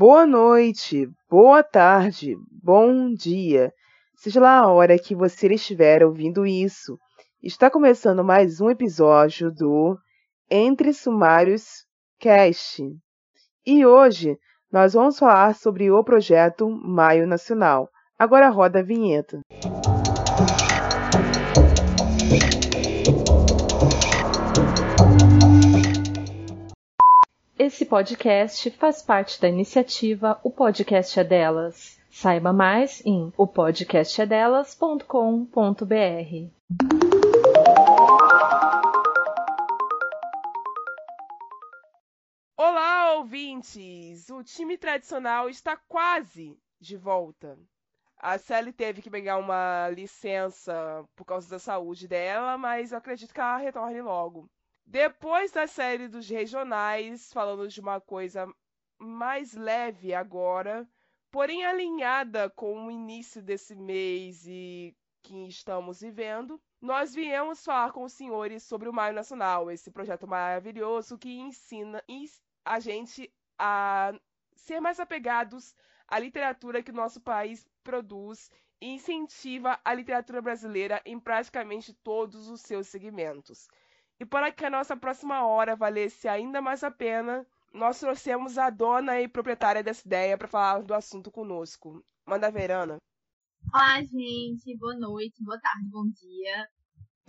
boa noite, boa tarde, bom dia. Seja lá a hora que você estiver ouvindo isso. Está começando mais um episódio do Entre Sumários Cast. E hoje nós vamos falar sobre o projeto Maio Nacional. Agora roda a vinheta. Esse podcast faz parte da iniciativa O Podcast é Delas. Saiba mais em opodcastedelas.com.br. Olá, ouvintes! O time tradicional está quase de volta. A Sally teve que pegar uma licença por causa da saúde dela, mas eu acredito que ela retorne logo. Depois da série dos regionais, falando de uma coisa mais leve agora, porém alinhada com o início desse mês e que estamos vivendo, nós viemos falar com os senhores sobre o Maio Nacional, esse projeto maravilhoso que ensina a gente a ser mais apegados à literatura que o nosso país produz e incentiva a literatura brasileira em praticamente todos os seus segmentos. E para que a nossa próxima hora valesse ainda mais a pena, nós trouxemos a dona e proprietária dessa ideia para falar do assunto conosco. Manda Verana. Olá, gente. Boa noite, boa tarde, bom dia.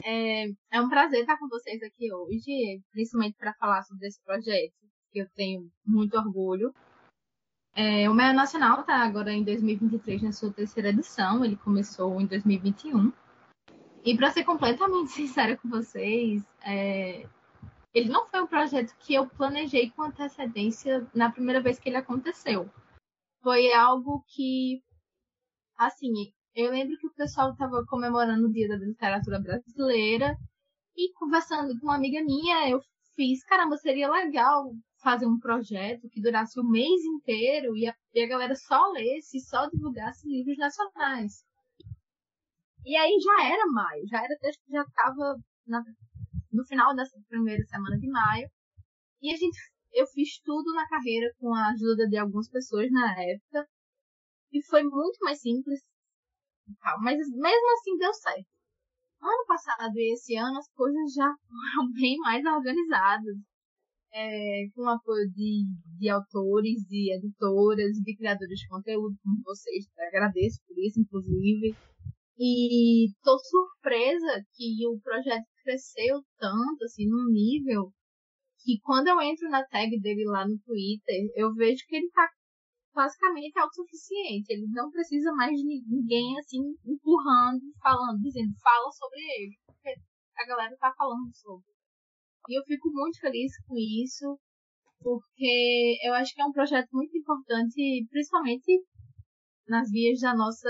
É, é um prazer estar com vocês aqui hoje, principalmente para falar sobre esse projeto, que eu tenho muito orgulho. É, o Meio Nacional está agora em 2023 na sua terceira edição, ele começou em 2021. E para ser completamente sincera com vocês, é... ele não foi um projeto que eu planejei com antecedência na primeira vez que ele aconteceu. Foi algo que, assim, eu lembro que o pessoal estava comemorando o Dia da Literatura Brasileira e conversando com uma amiga minha, eu fiz, caramba, seria legal fazer um projeto que durasse o mês inteiro e a, e a galera só lesse, só divulgasse livros nacionais. E aí já era maio, já era, acho que já estava no final dessa primeira semana de maio. E a gente, eu fiz tudo na carreira com a ajuda de algumas pessoas na época. E foi muito mais simples. Mas mesmo assim deu certo. Ano passado e esse ano as coisas já foram bem mais organizadas. É, com o apoio de, de autores, de editoras, de criadores de conteúdo como vocês. Agradeço por isso, inclusive. E tô surpresa que o projeto cresceu tanto, assim, num nível que quando eu entro na tag dele lá no Twitter, eu vejo que ele tá basicamente autossuficiente. Ele não precisa mais de ninguém, assim, empurrando, falando, dizendo, fala sobre ele. Porque a galera tá falando sobre. E eu fico muito feliz com isso, porque eu acho que é um projeto muito importante, principalmente nas vias da nossa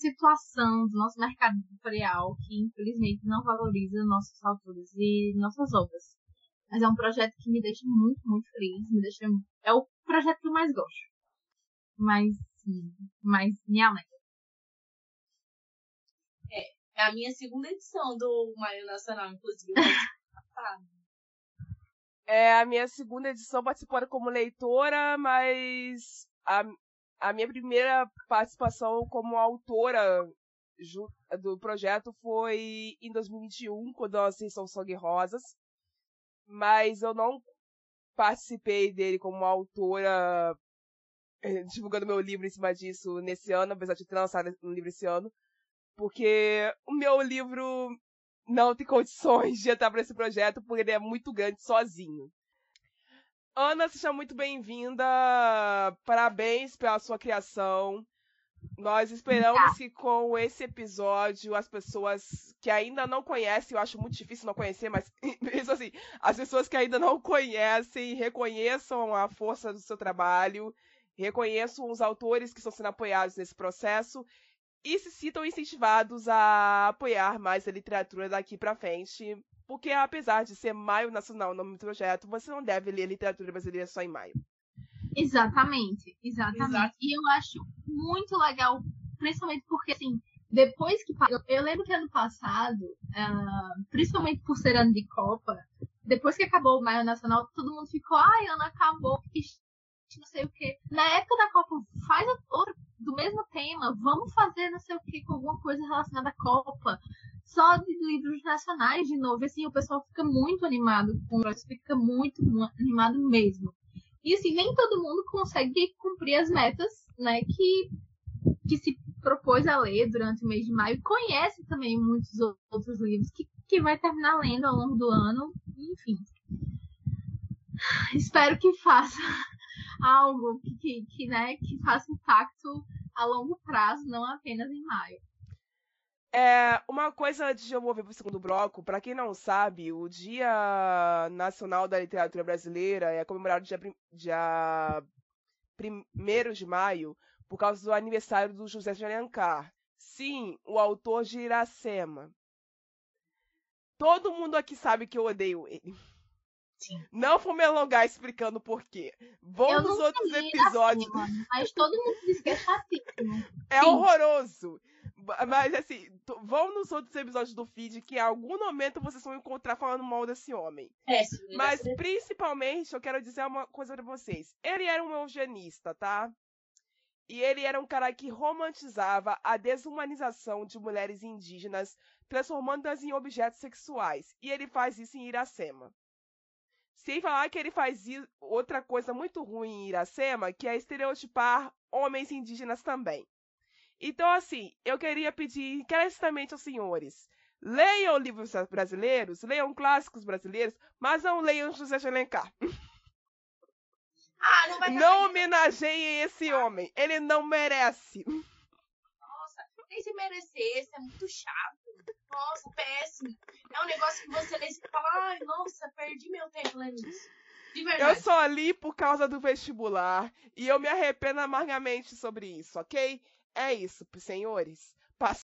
situação, do nosso mercado editorial, que infelizmente não valoriza nossos autores e nossas obras. Mas é um projeto que me deixa muito, muito feliz, me deixa é o projeto que eu mais gosto. Mas, mas me alegra. É, é a minha segunda edição do Maio Nacional, inclusive. é a minha segunda edição participando como leitora, mas a, a minha primeira participação como autora do projeto foi em 2021, quando eu assisti São Sangue Rosas, mas eu não participei dele como autora eh, divulgando meu livro em cima disso nesse ano, apesar de ter lançado um livro esse ano, porque o meu livro não tem condições de entrar para esse projeto, porque ele é muito grande sozinho. Ana, seja muito bem-vinda. Parabéns pela sua criação. Nós esperamos que com esse episódio as pessoas que ainda não conhecem, eu acho muito difícil não conhecer, mas mesmo assim, as pessoas que ainda não conhecem reconheçam a força do seu trabalho, reconheçam os autores que estão sendo apoiados nesse processo e se sintam incentivados a apoiar mais a literatura daqui para frente, porque apesar de ser Maio Nacional o nome do projeto, você não deve ler literatura brasileira só em maio. Exatamente, exatamente. Exato. E eu acho muito legal, principalmente porque, assim, depois que. Eu lembro que ano passado, uh, principalmente por ser ano de Copa, depois que acabou o Maio Nacional, todo mundo ficou, ai, ano acabou, não sei o quê. Na época tema, vamos fazer não sei o que com alguma coisa relacionada à Copa. Só de livros nacionais, de novo, assim, o pessoal fica muito animado com o fica muito animado mesmo. E assim, nem todo mundo consegue cumprir as metas, né, que, que se propôs a ler durante o mês de maio. Conhece também muitos outros livros que, que vai terminar lendo ao longo do ano. Enfim. Espero que faça algo que, que, que, né, que faça impacto a longo prazo, não apenas em maio. É, uma coisa antes de eu mover para o segundo bloco, para quem não sabe, o Dia Nacional da Literatura Brasileira é comemorado dia, dia 1 de maio por causa do aniversário do José de Alencar. Sim, o autor de Iracema. Todo mundo aqui sabe que eu odeio ele. Sim. Não vou me alongar explicando por quê. Vou nos outros episódios. Assim, mas todo mundo diz que é chatíssimo. É Sim. horroroso. Mas assim, vão nos outros episódios do feed que em algum momento vocês vão encontrar falando mal desse homem. É, Mas principalmente eu quero dizer uma coisa pra vocês. Ele era um eugenista, tá? E ele era um cara que romantizava a desumanização de mulheres indígenas, transformando-as em objetos sexuais. E ele faz isso em Iracema. Sem falar que ele faz outra coisa muito ruim em Iracema, que é estereotipar homens indígenas também. Então, assim, eu queria pedir encarecidamente aos senhores: leiam livros brasileiros, leiam clássicos brasileiros, mas não leiam José de Alencar. Ah, não vai Não homenageiem esse homem. Ele não merece. Nossa, nem se merecesse, é muito chato. Nossa, péssimo. É um negócio que você lê e fala, ai, nossa, perdi meu tempo lendo isso. Eu só li por causa do vestibular e eu me arrependo amargamente sobre isso, ok? É isso, senhores. Pass...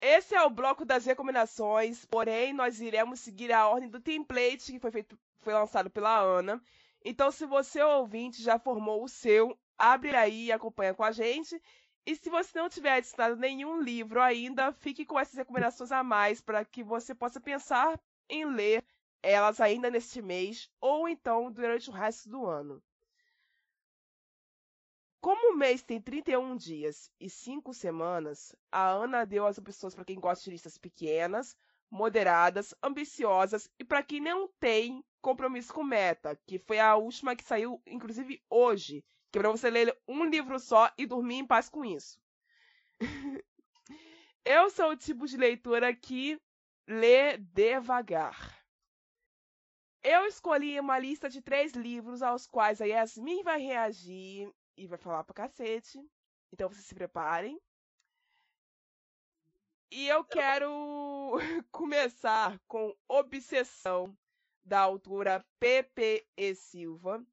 Esse é o bloco das recomendações, porém nós iremos seguir a ordem do template que foi, feito, foi lançado pela Ana. Então, se você ouvinte já formou o seu, abre aí e acompanha com a gente. E se você não tiver adicionado nenhum livro ainda, fique com essas recomendações a mais para que você possa pensar em ler elas ainda neste mês ou então durante o resto do ano. Como o mês tem 31 dias e 5 semanas, a Ana deu as opções para quem gosta de listas pequenas, moderadas, ambiciosas e para quem não tem compromisso com meta, que foi a última que saiu, inclusive hoje, que é para você ler um livro só e dormir em paz com isso. Eu sou o tipo de leitora que lê devagar. Eu escolhi uma lista de três livros aos quais a Yasmin vai reagir e vai falar pra cacete. Então vocês se preparem. E eu quero começar com Obsessão, da autora P.P.E. Silva.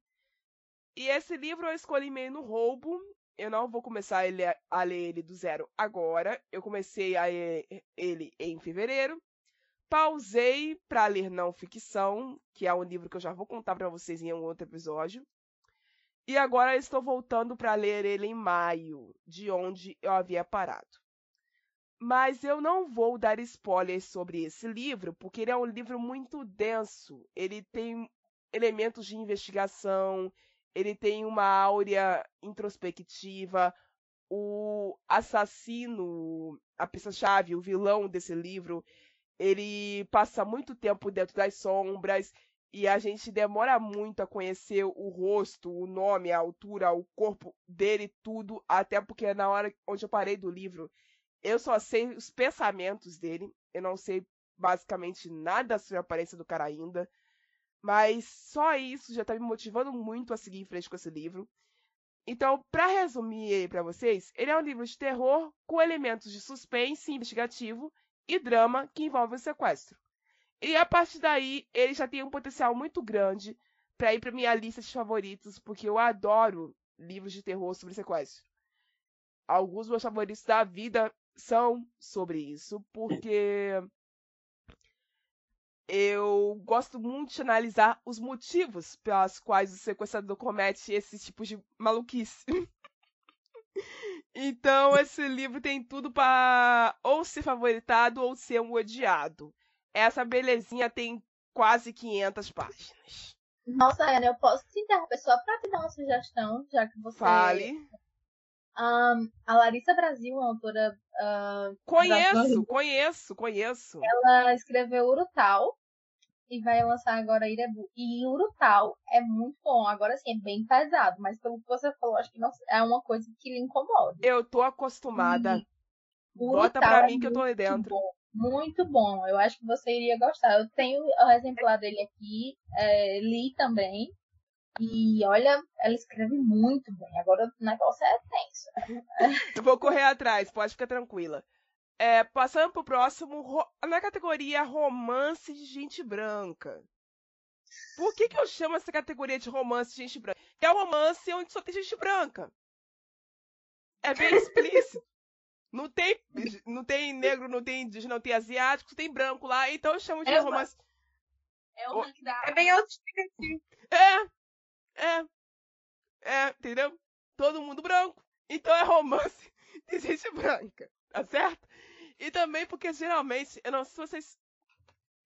E esse livro eu escolhi meio no roubo. Eu não vou começar a ler ele do zero agora. Eu comecei a ler ele em fevereiro. Pausei para ler não ficção, que é um livro que eu já vou contar para vocês em um outro episódio. E agora estou voltando para ler ele em maio, de onde eu havia parado. Mas eu não vou dar spoilers sobre esse livro, porque ele é um livro muito denso. Ele tem elementos de investigação, ele tem uma áurea introspectiva. O assassino, a peça-chave, o vilão desse livro, ele passa muito tempo dentro das sombras e a gente demora muito a conhecer o rosto, o nome, a altura, o corpo dele, tudo, até porque na hora onde eu parei do livro, eu só sei os pensamentos dele, eu não sei basicamente nada sobre a aparência do cara ainda, mas só isso já tá me motivando muito a seguir em frente com esse livro. Então, para resumir ele para vocês, ele é um livro de terror com elementos de suspense investigativo e drama que envolve o sequestro. E a partir daí, ele já tem um potencial muito grande para ir para minha lista de favoritos, porque eu adoro livros de terror sobre sequestro. Alguns dos meus favoritos da vida são sobre isso, porque eu gosto muito de analisar os motivos pelos quais o sequestrador comete esses tipos de maluquice. Então, esse livro tem tudo para ou ser favoritado ou ser um odiado. Essa belezinha tem quase 500 páginas. Nossa, Ana, eu posso te interromper só pra te dar uma sugestão, já que você. Fale. Um, a Larissa Brasil, uma autora. Uh, conheço, conheço, conheço. Ela escreveu Urutau e vai lançar agora Irebu. E Urutau é muito bom. Agora sim, é bem pesado, mas pelo que você falou, acho que não é uma coisa que lhe incomoda. Eu tô acostumada. Bota pra mim é que eu tô aí dentro. Bom, muito bom. Eu acho que você iria gostar. Eu tenho o exemplar dele aqui, é, li também. E olha, ela escreve muito bem. Agora o negócio é tenso. Eu vou correr atrás, pode ficar tranquila. É, passando pro próximo, na categoria romance de gente branca. Por que, que eu chamo essa categoria de romance de gente branca? É um romance onde só tem gente branca. É bem explícito. Não tem, não tem negro, não tem indígena, não tem asiático, tem branco lá, então eu chamo de é romance. É o rank da. É bem autoexplicativo. É, é, é, entendeu? Todo mundo branco. Então é romance de gente branca, tá certo? E também porque geralmente, eu não sei se vocês,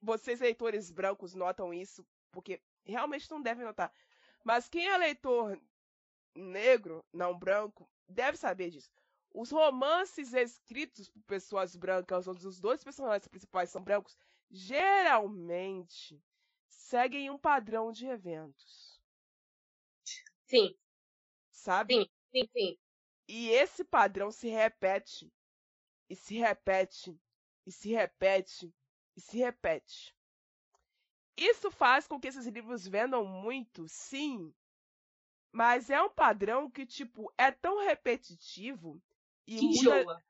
vocês leitores brancos notam isso, porque realmente não devem notar. Mas quem é leitor negro, não branco, deve saber disso. Os romances escritos por pessoas brancas, onde os dois personagens principais são brancos, geralmente seguem um padrão de eventos. Sim. Sabe? Sim, sim, sim. E esse padrão se repete, e se repete, e se repete, e se repete. Isso faz com que esses livros vendam muito, sim, mas é um padrão que, tipo, é tão repetitivo e que muda, enjoa.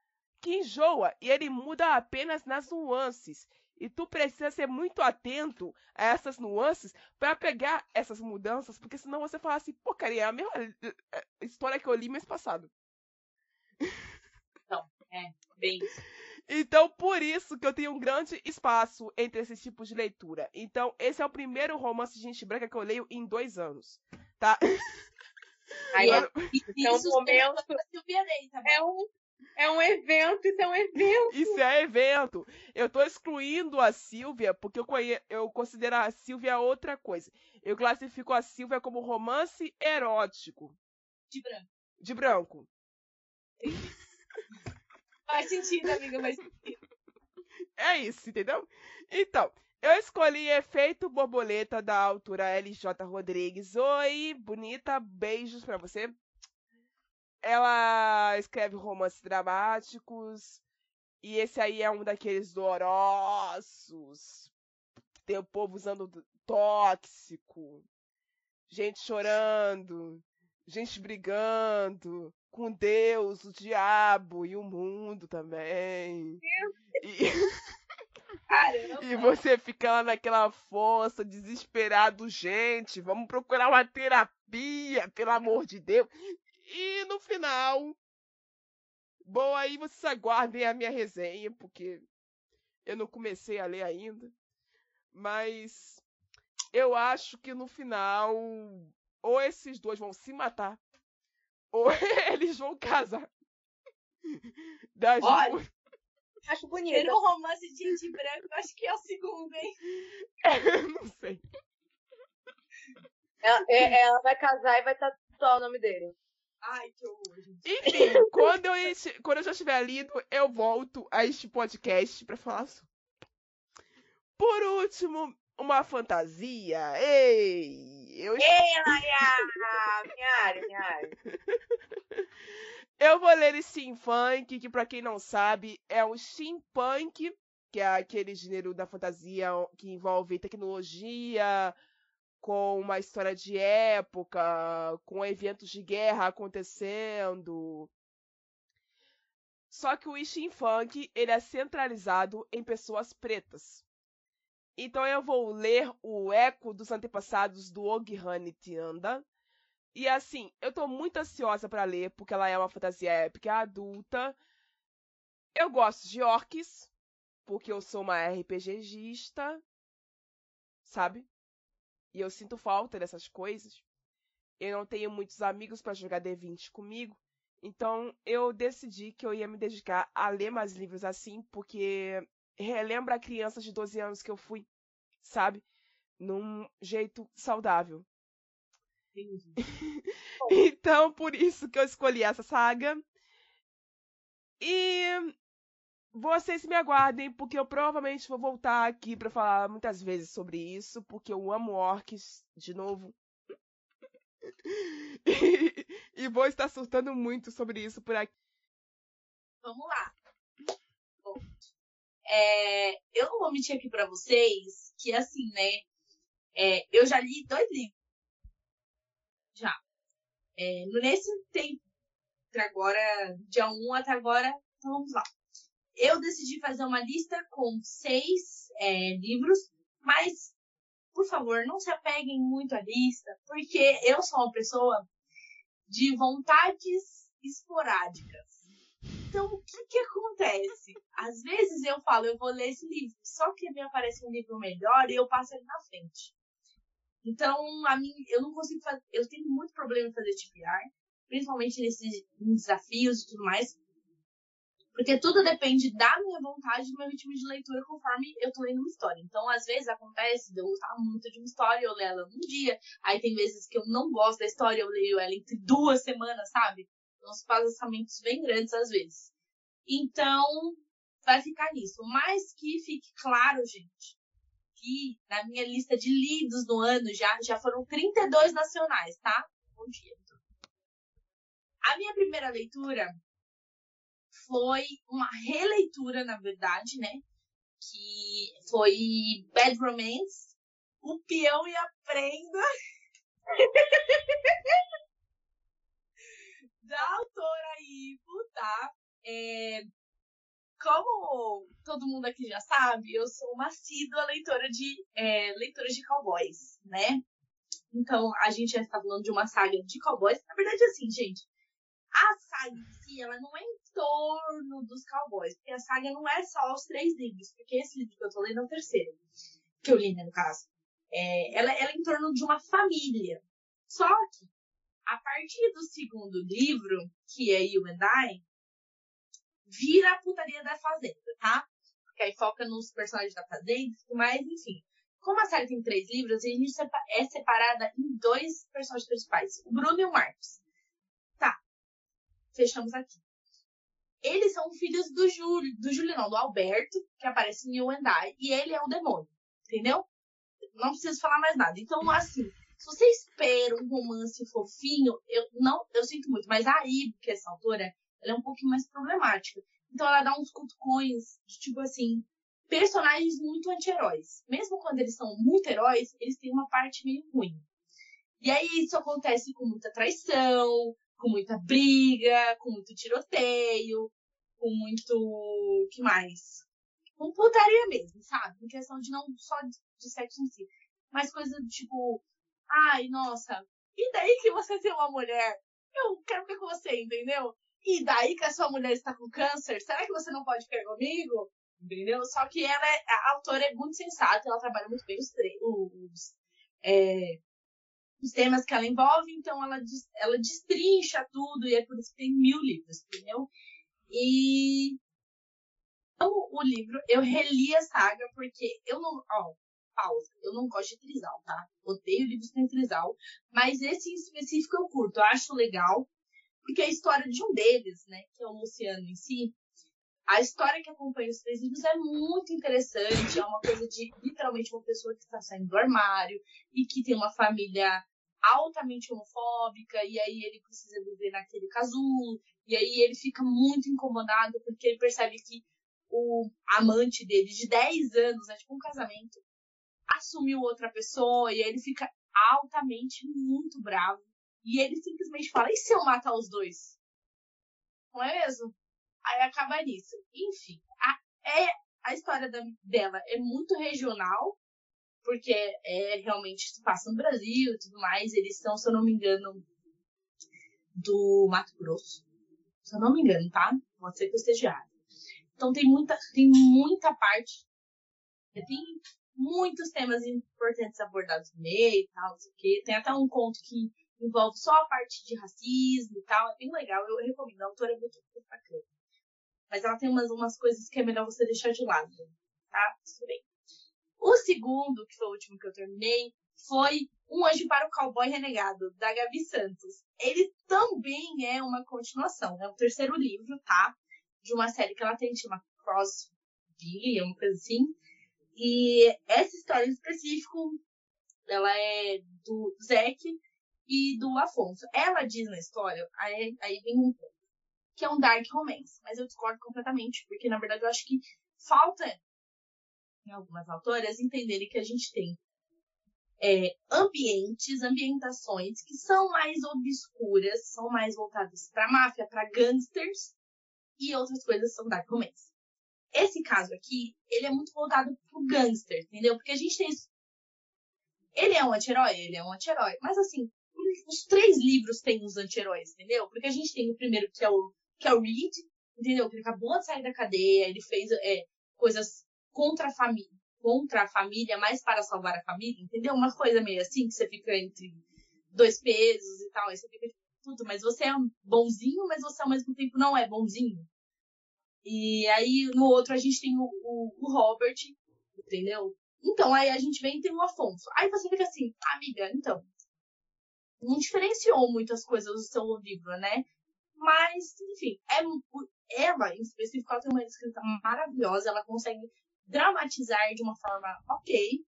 Que enjoa. E ele muda apenas nas nuances. E tu precisa ser muito atento a essas nuances para pegar essas mudanças, porque senão você fala assim, porcaria, é a mesma eh, eh, história que eu li mês passado. Então, é, bem. Então, por isso que eu tenho um grande espaço entre esses tipos de leitura. Então, esse é o primeiro romance de gente branca que eu leio em dois anos, tá? Aí é, é um momento. Tá é um, é um evento, isso é um evento. Isso é evento. Eu tô excluindo a Silvia porque eu, conhe... eu considero a Silvia outra coisa. Eu classifico a Silvia como romance erótico. De branco. De branco. faz sentido, amiga, faz sentido. É isso, entendeu? Então, eu escolhi Efeito Borboleta da autora LJ Rodrigues. Oi, bonita, beijos para você. Ela escreve romances dramáticos. E esse aí é um daqueles dolorosos. Tem o povo usando tóxico. Gente chorando. Gente brigando com Deus, o diabo e o mundo também. E... E você fica lá naquela força, desesperado, gente, vamos procurar uma terapia, pelo amor de Deus. E no final, bom, aí vocês aguardem a minha resenha, porque eu não comecei a ler ainda. Mas eu acho que no final, ou esses dois vão se matar, ou eles vão casar. Das Olha, Acho bonito. Um romance de gente branco, acho que é o segundo, hein? É, não sei. Ela, é, ela, vai casar e vai tatuar o nome dele. Ai, que horror. Enfim, quando eu, quando eu já estiver lido, eu volto a este podcast pra falar sobre. Por último, uma fantasia. Ei! Eu... Ei, Laia! Minha área, minha área. Eu vou ler Steampunk, que para quem não sabe, é um steampunk, que é aquele gênero da fantasia que envolve tecnologia, com uma história de época, com eventos de guerra acontecendo. Só que o steampunk, ele é centralizado em pessoas pretas. Então eu vou ler o eco dos antepassados do Ogihane Tianda, e assim, eu tô muito ansiosa para ler, porque ela é uma fantasia épica adulta. Eu gosto de orcs, porque eu sou uma RPGista, sabe? E eu sinto falta dessas coisas. Eu não tenho muitos amigos para jogar D20 comigo. Então eu decidi que eu ia me dedicar a ler mais livros assim, porque relembra a criança de 12 anos que eu fui, sabe? num jeito saudável. Entendi. Então, por isso que eu escolhi essa saga. E vocês me aguardem, porque eu provavelmente vou voltar aqui para falar muitas vezes sobre isso, porque eu amo orcs de novo. e, e vou estar surtando muito sobre isso por aqui. Vamos lá. Bom, é, eu não vou mentir aqui pra vocês que, assim, né? é, eu já li dois livros. Já. É, nesse tempo, até agora, dia 1 até agora, então vamos lá. Eu decidi fazer uma lista com seis é, livros, mas, por favor, não se apeguem muito à lista, porque eu sou uma pessoa de vontades esporádicas. Então, o que que acontece? Às vezes eu falo, eu vou ler esse livro, só que me aparece um livro melhor e eu passo ele na frente. Então, a mim, eu não consigo fazer, eu tenho muito problema em fazer TPR, principalmente nesses desafios e tudo mais, porque tudo depende da minha vontade e do meu ritmo de leitura conforme eu tô lendo uma história. Então, às vezes acontece de eu gostar muito de uma história, eu leio ela num dia. Aí tem vezes que eu não gosto da história, eu leio ela entre duas semanas, sabe? Então, os passamentos bem grandes às vezes. Então, vai ficar nisso. Mas que fique claro, gente, que na minha lista de lidos do ano já, já foram 32 nacionais, tá? Bom dia. A minha primeira leitura foi uma releitura, na verdade, né? Que foi Bad Romance, O Peão e a Prenda. da autora Ivo, tá? É, como todo mundo aqui já sabe, eu sou uma assídua leitora de é, leitora de cowboys, né? Então, a gente já está falando de uma saga de cowboys. Na verdade, assim, gente, a saga em si, ela não é torno dos cowboys, porque a saga não é só os três livros, porque esse livro que eu tô lendo é o terceiro, que eu li, né, no caso. É, ela, ela é em torno de uma família. Só que, a partir do segundo livro, que é You and I, vira a putaria da fazenda, tá? Porque aí foca nos personagens da fazenda e mais, enfim. Como a série tem três livros, a gente é separada em dois personagens principais, o Bruno e o Marcos. Tá. Fechamos aqui. Eles são filhos do Júlio, do Júlio não, do Alberto, que aparece em You and e ele é o demônio, entendeu? Não preciso falar mais nada. Então, assim, se você espera um romance fofinho, eu não, eu sinto muito, mas aí, porque essa autora, ela é um pouquinho mais problemática. Então ela dá uns cutucões de tipo assim, personagens muito anti-heróis. Mesmo quando eles são muito heróis, eles têm uma parte meio ruim. E aí isso acontece com muita traição, com muita briga, com muito tiroteio, com muito. que mais? Com putaria mesmo, sabe? Em questão de não só de, de sexo em si, mas coisa do tipo, ai, nossa, e daí que você tem uma mulher? Eu quero ficar com você, entendeu? E daí que a sua mulher está com câncer, será que você não pode ficar comigo? Entendeu? Só que ela é, a autora é muito sensata, ela trabalha muito bem os, os, é, os temas que ela envolve, então ela, ela destrincha tudo, e é por isso que tem mil livros, entendeu? E amo o livro, eu reli a saga, porque eu não. Ó, pausa. Eu não gosto de trisal, tá? Odeio livros com trisal. Mas esse em específico eu curto, eu acho legal. Porque a história de um deles, né, que é o Luciano em si, a história que acompanha os três livros é muito interessante. É uma coisa de literalmente uma pessoa que está saindo do armário e que tem uma família altamente homofóbica, e aí ele precisa viver naquele casulo, e aí ele fica muito incomodado porque ele percebe que o amante dele de 10 anos, é tipo um casamento, assumiu outra pessoa, e aí ele fica altamente muito bravo e ele simplesmente fala: e se eu matar os dois? Não é mesmo? Aí acaba nisso. Enfim, a, é, a história da, dela é muito regional, porque é realmente se passa no Brasil e tudo mais. Eles são, se eu não me engano, do Mato Grosso. Se eu não me engano, tá? Pode ser que eu esteja errado. Então tem muita, tem muita parte. Tem muitos temas importantes abordados no meio e tal, não sei o quê. Tem até um conto que envolve só a parte de racismo e tal. É bem legal, eu recomendo. A autora é muito, muito bacana. Mas ela tem umas, umas coisas que é melhor você deixar de lado, tá? Tudo bem. O segundo, que foi o último que eu terminei, foi Um Anjo para o Cowboy Renegado, da Gabi Santos. Ele também é uma continuação, é o terceiro livro, tá? De uma série que ela tem, chama Cross é uma coisa assim. E essa história em específico, ela é do Zack e do Afonso. Ela diz na história, aí, aí vem um que é um dark romance, mas eu discordo completamente, porque na verdade eu acho que falta em algumas autoras entenderem que a gente tem é, ambientes, ambientações que são mais obscuras, são mais voltadas para máfia, para gangsters, e outras coisas são dark romance. Esse caso aqui, ele é muito voltado pro gangster, entendeu? Porque a gente tem. Ele é um anti-herói? Ele é um anti-herói. Mas assim, os três livros têm os anti-heróis, entendeu? Porque a gente tem o primeiro que é o, que é o Reed, entendeu? Que ele acabou de sair da cadeia, ele fez é, coisas contra a família, contra a família, mas para salvar a família, entendeu? Uma coisa meio assim, que você fica entre dois pesos e tal, aí você fica tudo, mas você é bonzinho, mas você ao mesmo tempo não é bonzinho. E aí no outro a gente tem o, o, o Robert, entendeu? Então aí a gente vem e tem o Afonso. Aí você fica assim, amiga, então. Não diferenciou muitas coisas do seu livro, né? Mas, enfim, é, ela, em específico, ela tem uma escrita maravilhosa, ela consegue dramatizar de uma forma ok.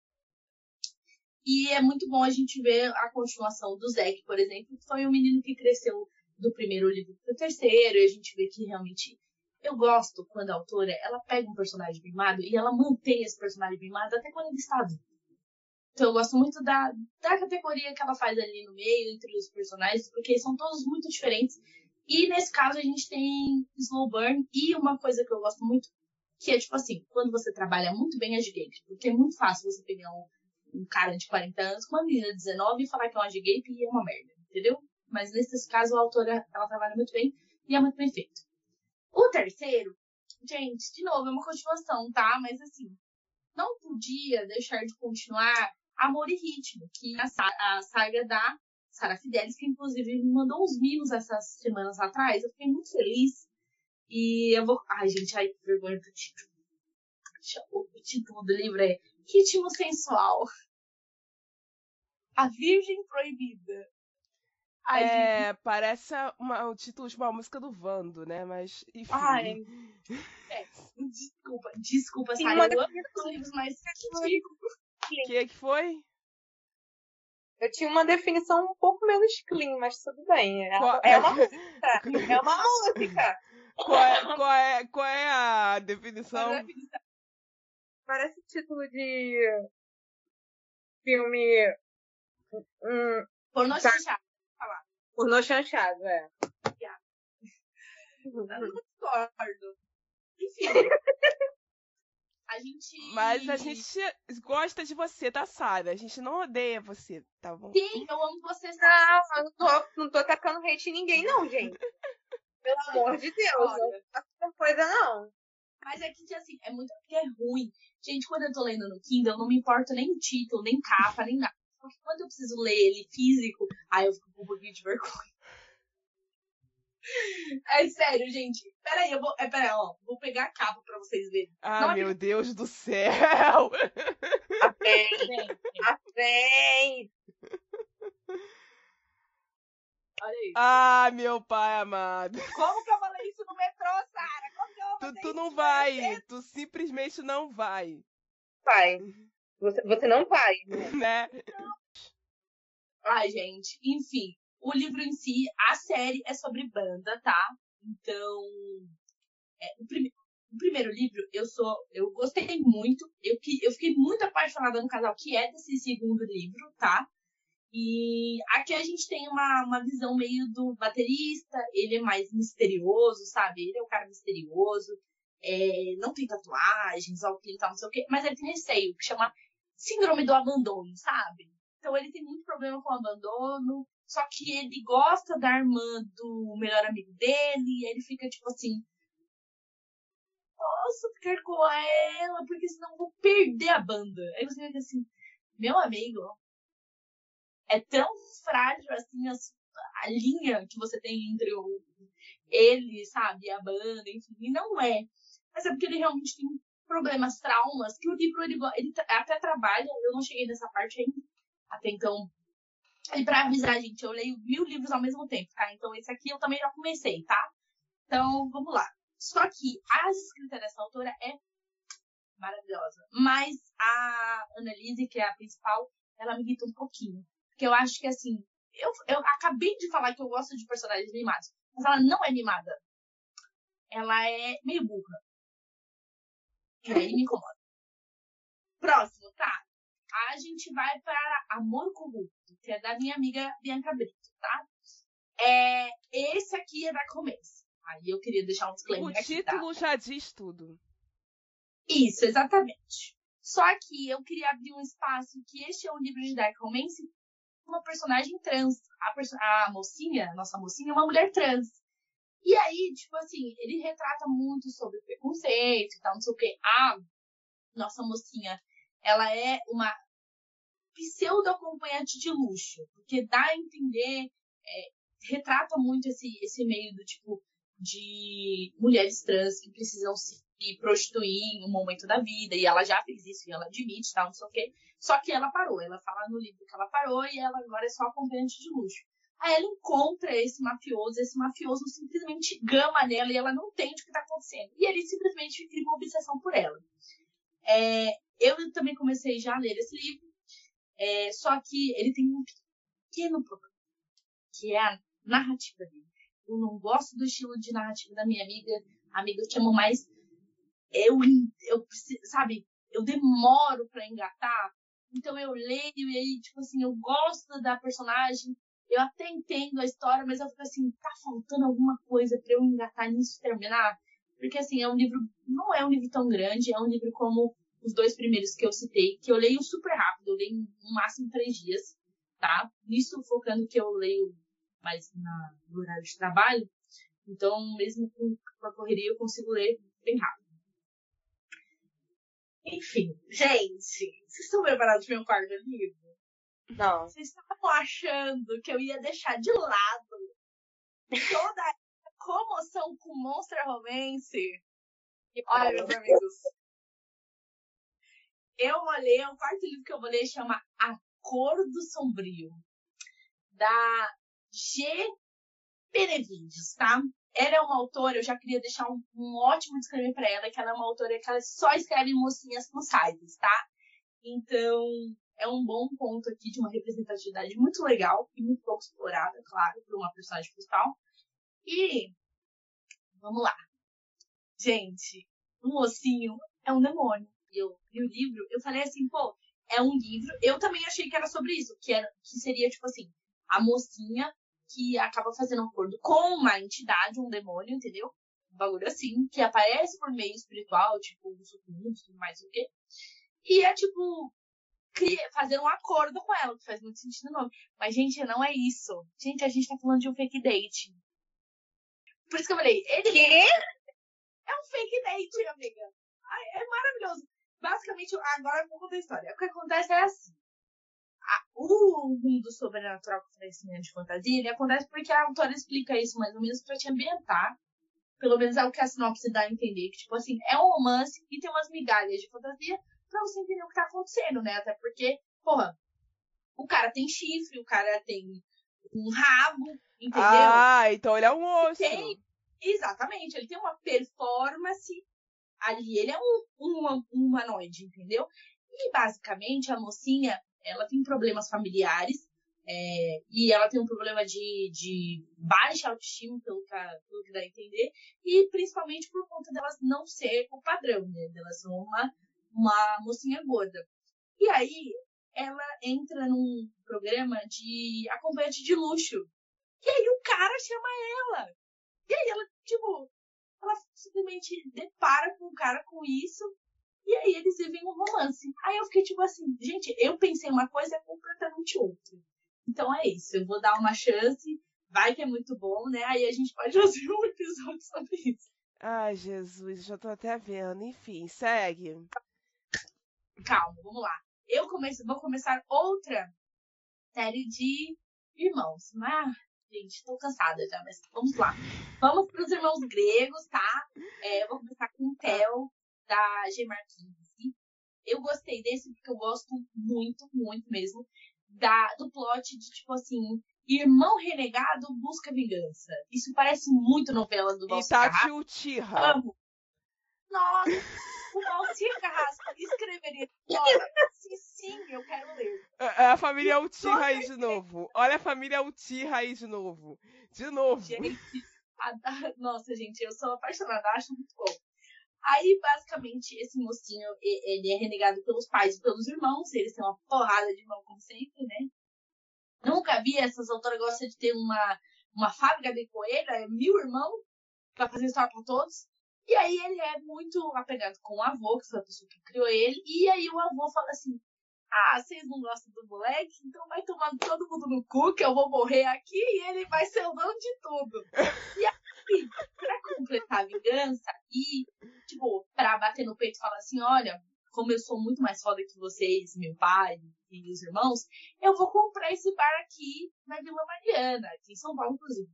E é muito bom a gente ver a continuação do Zack, por exemplo, que foi um menino que cresceu do primeiro livro para o terceiro, e a gente vê que realmente eu gosto quando a autora ela pega um personagem mimado e ela mantém esse personagem mimado até quando ele está adulto. Então eu gosto muito da, da categoria que ela faz ali no meio, entre os personagens, porque são todos muito diferentes. E nesse caso a gente tem slow burn e uma coisa que eu gosto muito, que é tipo assim, quando você trabalha muito bem as gape, porque é muito fácil você pegar um, um cara de 40 anos com uma menina de 19 e falar que é uma gape e é uma merda, entendeu? Mas nesse caso a autora ela trabalha muito bem e é muito bem feito. O terceiro, gente, de novo, é uma continuação, tá? Mas assim, não podia deixar de continuar Amor e Ritmo, que a, a saga da Sara Fidelis, que inclusive me mandou uns mimos essas semanas atrás. Eu fiquei muito feliz. E eu vou. Ai, gente, ai, que vergonha do título. O título do livro é Ritmo Sensual. A Virgem Proibida. Ai, é, gente... parece uma, o título de uma música do Vando, né? Mas, enfim. Ai, é, desculpa, desculpa, Sara. Eu amo os livros mais antigos. O que, que foi? Eu tinha uma definição um pouco menos clean, mas tudo bem. É, é uma música. É uma música. Qual é, qual é, qual é a definição? Parece título de filme. Hum, Pornô tá. chanchado. Pornô chanchado, é. Yeah. Eu não discordo. Enfim. A gente. Mas a gente gosta de você, tá, Sara? A gente não odeia você, tá bom? Sim, eu amo você, Sara. Não, eu não tô, não tô atacando hate em ninguém, não, gente. Pelo amor de Deus, Olha. não coisa, não. Mas é que, assim, é muito porque é ruim. Gente, quando eu tô lendo no Kindle, não me importa nem o título, nem capa, nem nada. Porque quando eu preciso ler ele físico, aí eu fico com um pouquinho de vergonha. É sério, gente. Peraí, eu vou. É, peraí, ó. Vou pegar a capa pra vocês verem. Ah, Não, meu Deus do céu! A vem! A vem! Olha isso. Ah, meu pai amado. Como que eu falei isso no metrô, Sara? Como que eu Tu, tu não vai. Tu simplesmente não vai. Vai. Você, você não vai. Né? Não. Ai, gente. Enfim o livro em si, a série é sobre banda, tá? Então, é, o, prim o, primeiro livro, eu sou, eu gostei muito, eu, eu fiquei muito apaixonada no casal que é desse segundo livro, tá? E aqui a gente tem uma, uma visão meio do baterista, ele é mais misterioso, sabe? Ele é um cara misterioso, é, não tem tatuagens, alto tal, não sei o quê, mas ele tem receio, que chama síndrome do abandono, sabe? Então ele tem muito problema com o abandono, só que ele gosta da irmã do melhor amigo dele, e ele fica tipo assim. Posso ficar com ela, porque senão vou perder a banda. Aí você fica assim, meu amigo, é tão frágil assim a, a linha que você tem entre o, ele, sabe, a banda, enfim, e não é. Mas é porque ele realmente tem problemas, traumas, que o livro ele, ele até trabalha, eu não cheguei nessa parte ainda, até então. E pra avisar, gente, eu leio mil livros ao mesmo tempo, tá? Então esse aqui eu também já comecei, tá? Então, vamos lá. Só que a escrita dessa autora é maravilhosa. Mas a Annalise, que é a principal, ela me irrita um pouquinho. Porque eu acho que, assim, eu, eu acabei de falar que eu gosto de personagens animados, mas ela não é animada. Ela é meio burra. E aí me incomoda. Próximo, tá? A gente vai para Amor Corrupto, que é da minha amiga Bianca Brito, tá? É, esse aqui é da começo. Aí eu queria deixar um disclaimer. O título aqui, tá? já diz tudo. Isso, exatamente. Só que eu queria abrir um espaço que este é um livro de Dark Romance uma personagem trans. A, perso a mocinha, nossa mocinha, é uma mulher trans. E aí, tipo assim, ele retrata muito sobre preconceito e tal, não sei o quê. A nossa mocinha, ela é uma pseudo-acompanhante de luxo, porque dá a entender, é, retrata muito esse, esse meio do tipo de mulheres trans que precisam se prostituir em um momento da vida, e ela já fez isso, e ela admite, tal, não sei o quê. Só que ela parou, ela fala no livro que ela parou e ela agora é só acompanhante de luxo. Aí ela encontra esse mafioso, esse mafioso simplesmente gama nela e ela não entende o que está acontecendo. E ele simplesmente cria uma obsessão por ela. É, eu também comecei já a ler esse livro, é, só que ele tem um pequeno problema, que é a narrativa dele. Eu não gosto do estilo de narrativa da minha amiga, amiga que amo mais. Eu, eu sabe, eu demoro para engatar, então eu leio e aí, tipo assim, eu gosto da personagem, eu até entendo a história, mas eu fico assim, tá faltando alguma coisa para eu engatar nisso e terminar? Porque assim, é um livro, não é um livro tão grande, é um livro como os dois primeiros que eu citei, que eu leio super rápido, eu leio no máximo três dias, tá? Nisso focando que eu leio mais na, no horário de trabalho, então mesmo com, a correria eu consigo ler bem rápido. Enfim, gente, vocês estão preparados para o meu quarto livro? Não. Vocês estavam achando que eu ia deixar de lado toda a comoção com Monster Romance? Olha, meus amigos. Eu ler, o quarto livro que eu vou ler chama Acordo Sombrio, da G. Benevides, tá? Ela é uma autora, eu já queria deixar um, um ótimo disclaimer para ela, que ela é uma autora que ela só escreve mocinhas com sites, tá? Então, é um bom ponto aqui de uma representatividade muito legal e muito pouco explorada, claro, por uma personagem principal. E vamos lá. Gente, o mocinho é um demônio. Eu li o livro, eu falei assim, pô, é um livro. Eu também achei que era sobre isso, que era que seria tipo assim, a mocinha que acaba fazendo um acordo com uma entidade, um demônio, entendeu? Um bagulho assim, que aparece por meio espiritual, tipo, o sucumbo, tudo mais o quê. E é tipo, fazer um acordo com ela, que faz muito sentido no nome. Mas, gente, não é isso. Gente, a gente tá falando de um fake date. Por isso que eu falei, ele. Quê? É um fake date, amiga. Ai, é maravilhoso. Basicamente, agora eu vou contar a história. O que acontece é assim o mundo sobrenatural com conhecimento de fantasia, ele acontece porque a autora explica isso mais ou menos para te ambientar. Pelo menos é o que a sinopse dá a entender. Que, tipo assim, é um romance e tem umas migalhas de fantasia pra você entender o que tá acontecendo, né? Até porque, porra, o cara tem chifre, o cara tem um rabo, entendeu? Ah, então ele é um osso. Tem, exatamente, ele tem uma performance ali, ele é um, um, um humanoide, entendeu? E basicamente a mocinha, ela tem problemas familiares é, e ela tem um problema de, de baixa autoestima, pelo que, pelo que dá a entender, e principalmente por conta delas não ser o padrão, né? Delas são uma, uma mocinha gorda. E aí, ela entra num programa de acompanhante de luxo. E aí o cara chama ela. E aí ela, tipo, ela simplesmente depara com o cara com isso e aí eles vivem um romance. Aí eu fiquei tipo assim, gente, eu pensei uma coisa é completamente outra. Então é isso, eu vou dar uma chance, vai que é muito bom, né? Aí a gente pode fazer um episódio sobre isso. Ai, Jesus, já tô até vendo. Enfim, segue. Calma, vamos lá. Eu comece, vou começar outra série de irmãos. Mas, gente, tô cansada já, mas vamos lá. Vamos pros irmãos gregos, tá? É, eu vou começar com o Theo da G. Marquinhos. Eu gostei desse porque eu gosto muito, muito mesmo da, do plot de, tipo assim, irmão renegado busca vingança. Isso parece muito novela do nosso Itachi Uchiha. Amo. Nossa, o Valcir Carrasco escreveria. Sim, sim, eu quero ler. É, é a família Uchiha aí de novo. Olha a família Uchiha aí de novo. De novo. Gente, a, nossa, gente, eu sou apaixonada, acho muito bom. Aí, basicamente, esse mocinho, ele é renegado pelos pais e pelos irmãos. Eles têm uma porrada de irmão, como sempre, né? Nunca vi essas autoras gostam de ter uma, uma fábrica de coelho, é mil irmãos, pra fazer história pra todos. E aí ele é muito apegado com o avô, que foi a pessoa que criou ele. E aí o avô fala assim: Ah, vocês não gostam do moleque? Então vai tomar todo mundo no cu, que eu vou morrer aqui e ele vai ser o dono de tudo. E aí, pra completar a vingança e, tipo, pra bater no peito e falar assim: Olha, como eu sou muito mais foda que vocês, meu pai e os irmãos, eu vou comprar esse bar aqui na Vila Mariana, aqui em São Paulo, inclusive.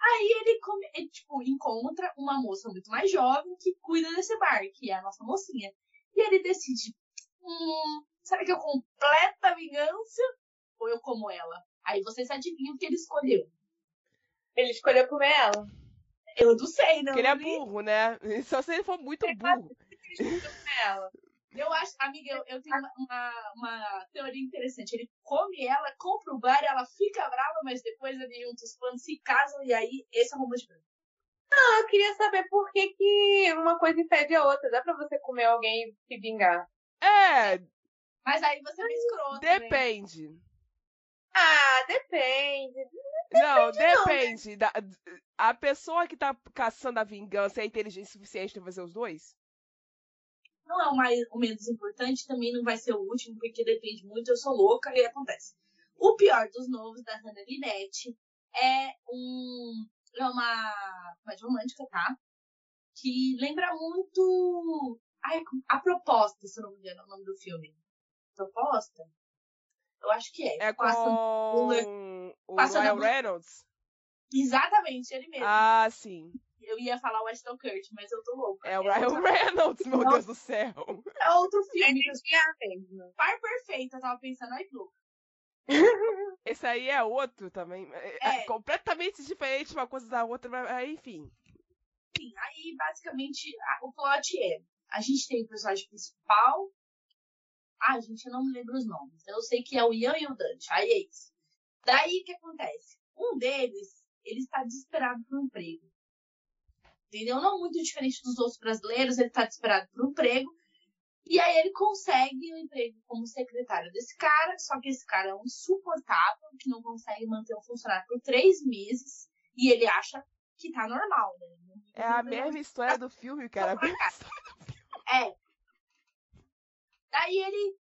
Aí ele, come, ele, tipo, encontra uma moça muito mais jovem que cuida desse bar, que é a nossa mocinha. E ele decide, hum, será que eu completo a vingança ou eu como ela? Aí vocês adivinham o que ele escolheu. Ele escolheu comer ela. Eu não sei, não. Porque ele é burro, né? Só se ele for muito burro. Ele escolheu comer ela. Eu acho, amiga, eu, eu tenho uma, uma, teoria interessante. Ele come ela, compra o bar, ela fica brava, mas depois eles juntos os planos se casam e aí esse é o de Não, eu queria saber por que, que uma coisa impede a outra. Dá pra você comer alguém e se vingar? É. Mas aí você me escrota. Depende. Né? Ah, depende. Não, depende. Não, né? da, a pessoa que tá caçando a vingança é inteligente o suficiente pra fazer os dois? não é o, mais, o menos importante, também não vai ser o último, porque depende muito, eu sou louca e acontece. O pior dos novos da Hannah Linette é um é uma comédia romântica, tá? Que lembra muito ai, a proposta, se eu não me engano, é o nome do filme. Proposta? Eu acho que é. É com o, o Ryan Reynolds? Exatamente, ele mesmo. Ah, sim. Eu ia falar o Ashton Kutcher, mas eu tô louca. É o é Ryan outro... Reynolds, meu Deus do céu. É outro filme. É Par Perfeita, eu tava pensando, ai, louca. Esse aí é outro também. É, é, é completamente diferente uma coisa da outra, mas enfim. Sim, aí basicamente a, o plot é: a gente tem o personagem principal. Ah, gente, eu não me lembro os nomes. Eu sei que é o Ian e o Dante. Aí é isso. Daí o que acontece? Um deles, ele está desesperado por um emprego entendeu? Não muito diferente dos outros brasileiros, ele está desesperado por um emprego. E aí ele consegue o um emprego como secretário desse cara, só que esse cara é um insuportável, que não consegue manter um funcionário por três meses, e ele acha que tá normal, né? É a mesma história do filme, cara. É. Daí ele,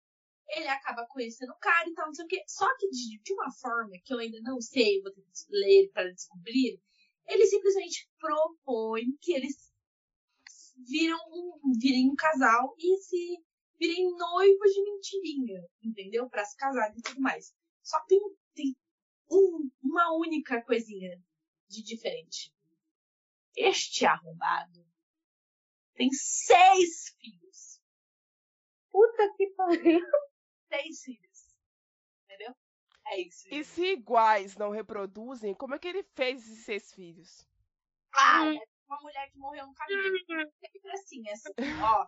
ele acaba conhecendo o cara e tal, não sei o quê. Só que de, de uma forma que eu ainda não sei, vou ter que ler para descobrir, ele simplesmente propõe que eles viram um, virem um casal e se virem noivos de mentirinha, entendeu? Para se casarem e tudo mais. Só tem, tem um, uma única coisinha de diferente. Este arrombado tem seis filhos. Puta que pariu. Seis filhos. Entendeu? É isso. E se iguais não reproduzem, como é que ele fez esses seis filhos? Ah, hum. é uma mulher que morreu no caminho. Sempre assim, é assim, ó.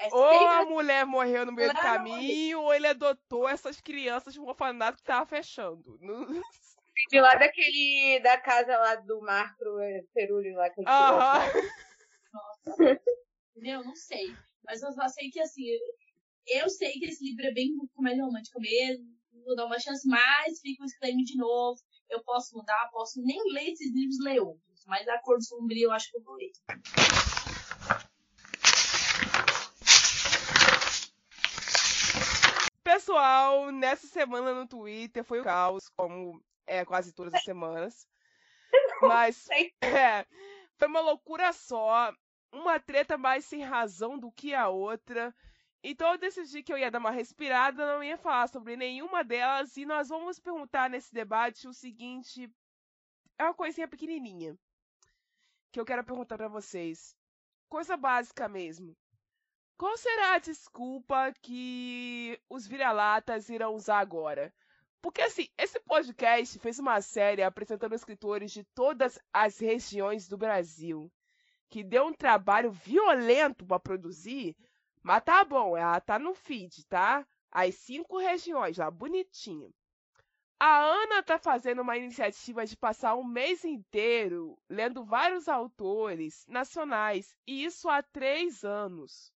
É ou a assim. mulher morreu no meio do caminho, ou ele adotou essas crianças de um orfanato que tava fechando. De lá daquele. da casa lá do Marco Perulho lá que ele Aham. Nossa. Entendeu? Não sei. Mas eu só sei que assim. Eu sei que esse livro é bem comédia romântica mesmo vou dar uma chance, mas fica o disclaimer de novo. Eu posso mudar, posso nem ler esses livros, ler outros. Mas a cor sombria eu acho que eu vou ler. Pessoal, nessa semana no Twitter foi o caos, como é quase todas as semanas. Mas é, foi uma loucura só. Uma treta mais sem razão do que a outra. Então eu decidi que eu ia dar uma respirada, não ia falar sobre nenhuma delas e nós vamos perguntar nesse debate o seguinte, é uma coisinha pequenininha que eu quero perguntar para vocês. Coisa básica mesmo. qual será a desculpa que os vira-latas irão usar agora? Porque, assim, esse podcast fez uma série apresentando escritores de todas as regiões do Brasil, que deu um trabalho violento para produzir, mas tá bom, ela tá no feed, tá? As cinco regiões lá, bonitinho. A Ana tá fazendo uma iniciativa de passar um mês inteiro lendo vários autores nacionais, e isso há três anos.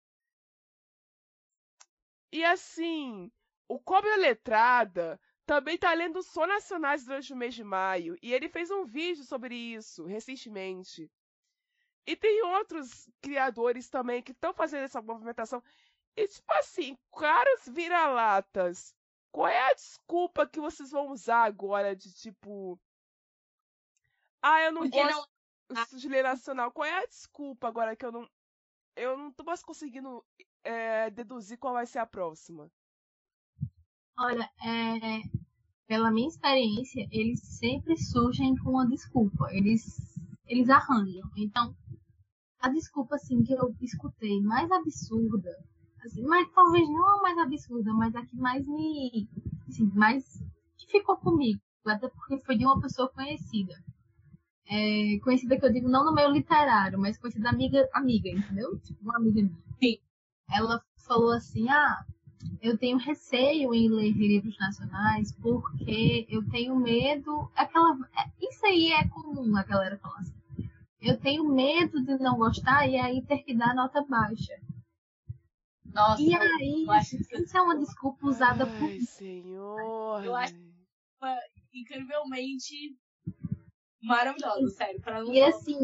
E assim, o Cobra Letrada também está lendo só nacionais durante o mês de maio, e ele fez um vídeo sobre isso recentemente. E tem outros criadores também que estão fazendo essa movimentação. E tipo assim, caras vira-latas, qual é a desculpa que vocês vão usar agora de tipo. Ah, eu não Porque gosto não... de ler nacional. Qual é a desculpa agora que eu não. Eu não tô mais conseguindo é, deduzir qual vai ser a próxima. Olha, é, pela minha experiência, eles sempre surgem com uma desculpa. Eles, eles arranjam. Então, a desculpa assim que eu escutei mais absurda, assim, mas talvez não a mais absurda, mas a que mais me, assim, mais que ficou comigo, até porque foi de uma pessoa conhecida. É, conhecida que eu digo não no meio literário, mas conhecida amiga, amiga, entendeu? Tipo, uma amiga minha. Sim. Ela falou assim: "Ah, eu tenho receio em ler livros nacionais porque eu tenho medo. Aquela, é, isso aí é comum a galera falar assim. Eu tenho medo de não gostar e aí ter que dar nota baixa. Nossa, e aí, isso é uma desculpa usada Ai, por. Senhor! Eu acho incrivelmente maravilhosa, sério. Pra não e assim,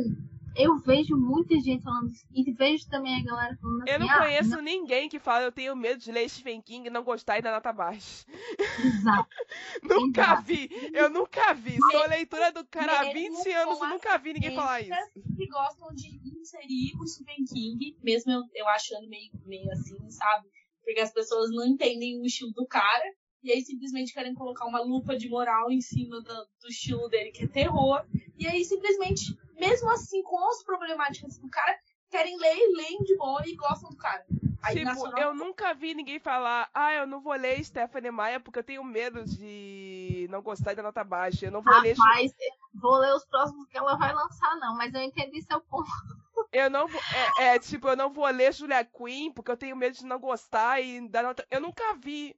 eu vejo muita gente falando isso. E vejo também a galera falando assim. Eu não ah, conheço não... ninguém que fala eu tenho medo de ler Stephen King e não gostar e da nota baixa. Exato. nunca Exato. vi. Eu nunca vi. Sou leitora do cara há 20 anos e nunca vi ninguém falar isso. que gostam de inserir o Stephen King, mesmo eu, eu achando meio, meio assim, sabe? Porque as pessoas não entendem o estilo do cara. E aí simplesmente querem colocar uma lupa de moral em cima do, do estilo dele, que é terror. E aí simplesmente mesmo assim, com as problemáticas do cara, querem ler e leem de boa e gostam do cara. Aí, tipo, nacional... eu nunca vi ninguém falar, ah, eu não vou ler Stephanie Maia porque eu tenho medo de não gostar da nota baixa. Eu não vou Rapaz, ler. vou ler os próximos que ela vai lançar, não, mas eu entendi seu ponto. Eu não vou. É, é, tipo, eu não vou ler Julia Quinn porque eu tenho medo de não gostar e dar nota. Eu nunca vi.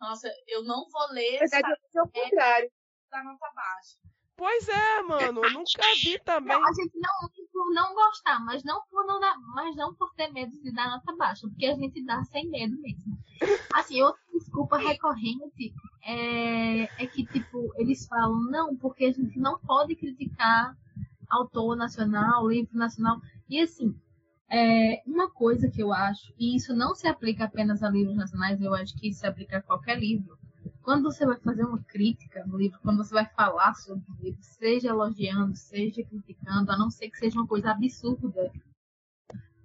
Nossa, eu não vou ler. Na verdade, é o contrário. Da nota baixa. Pois é, mano, eu nunca vi também. Não, a gente não por não gostar, mas não por não dar, mas não por ter medo de dar nota baixa, porque a gente dá sem medo mesmo. Assim, outra desculpa recorrente é, é que, tipo, eles falam, não, porque a gente não pode criticar autor nacional, livro nacional. E assim, é, uma coisa que eu acho, e isso não se aplica apenas a livros nacionais, eu acho que isso se aplica a qualquer livro, quando você vai fazer uma crítica no livro, quando você vai falar sobre o livro, seja elogiando, seja criticando, a não ser que seja uma coisa absurda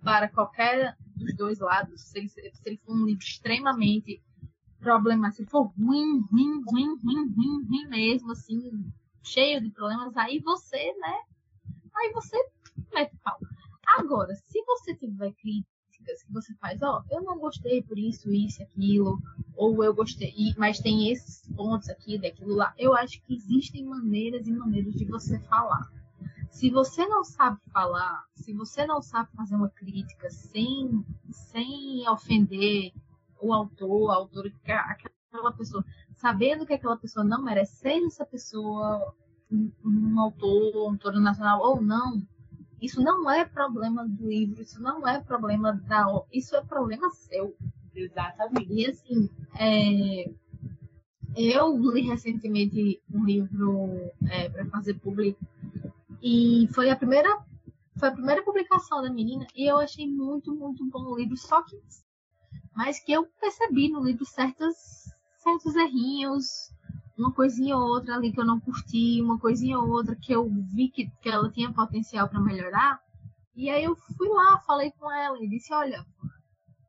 para qualquer dos dois lados, se ele, se ele for um livro extremamente problemático, se for ruim, ruim, ruim, ruim, ruim, ruim mesmo, assim, cheio de problemas, aí você, né? Aí você mete pau. Agora, se você tiver crítica, críticas que você faz, ó, oh, eu não gostei por isso, isso, aquilo, ou eu gostei, mas tem esses pontos aqui, daquilo lá. Eu acho que existem maneiras e maneiras de você falar. Se você não sabe falar, se você não sabe fazer uma crítica sem, sem ofender o autor, a autora, aquela pessoa, sabendo que aquela pessoa não merece, seja essa pessoa um, um autor, um autor nacional ou não, isso não é problema do livro, isso não é problema da. Isso é problema seu. Exatamente. E assim, é, eu li recentemente um livro é, para fazer público e foi a primeira foi a primeira publicação da menina e eu achei muito muito bom o livro só que mas que eu percebi no livro certos certos errinhos uma coisinha ou outra ali que eu não curti, uma coisinha ou outra que eu vi que, que ela tinha potencial para melhorar. E aí eu fui lá, falei com ela e disse: Olha,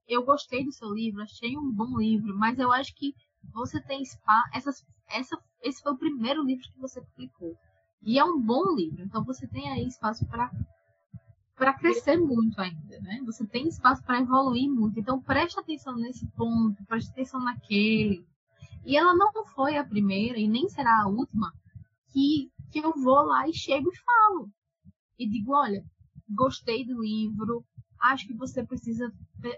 eu gostei do seu livro, achei um bom livro, mas eu acho que você tem espaço. Essas, essa, esse foi o primeiro livro que você publicou. E é um bom livro, então você tem aí espaço para para crescer muito ainda, né? Você tem espaço para evoluir muito. Então preste atenção nesse ponto, preste atenção naquele. E ela não foi a primeira e nem será a última que, que eu vou lá e chego e falo. E digo, olha, gostei do livro, acho que você precisa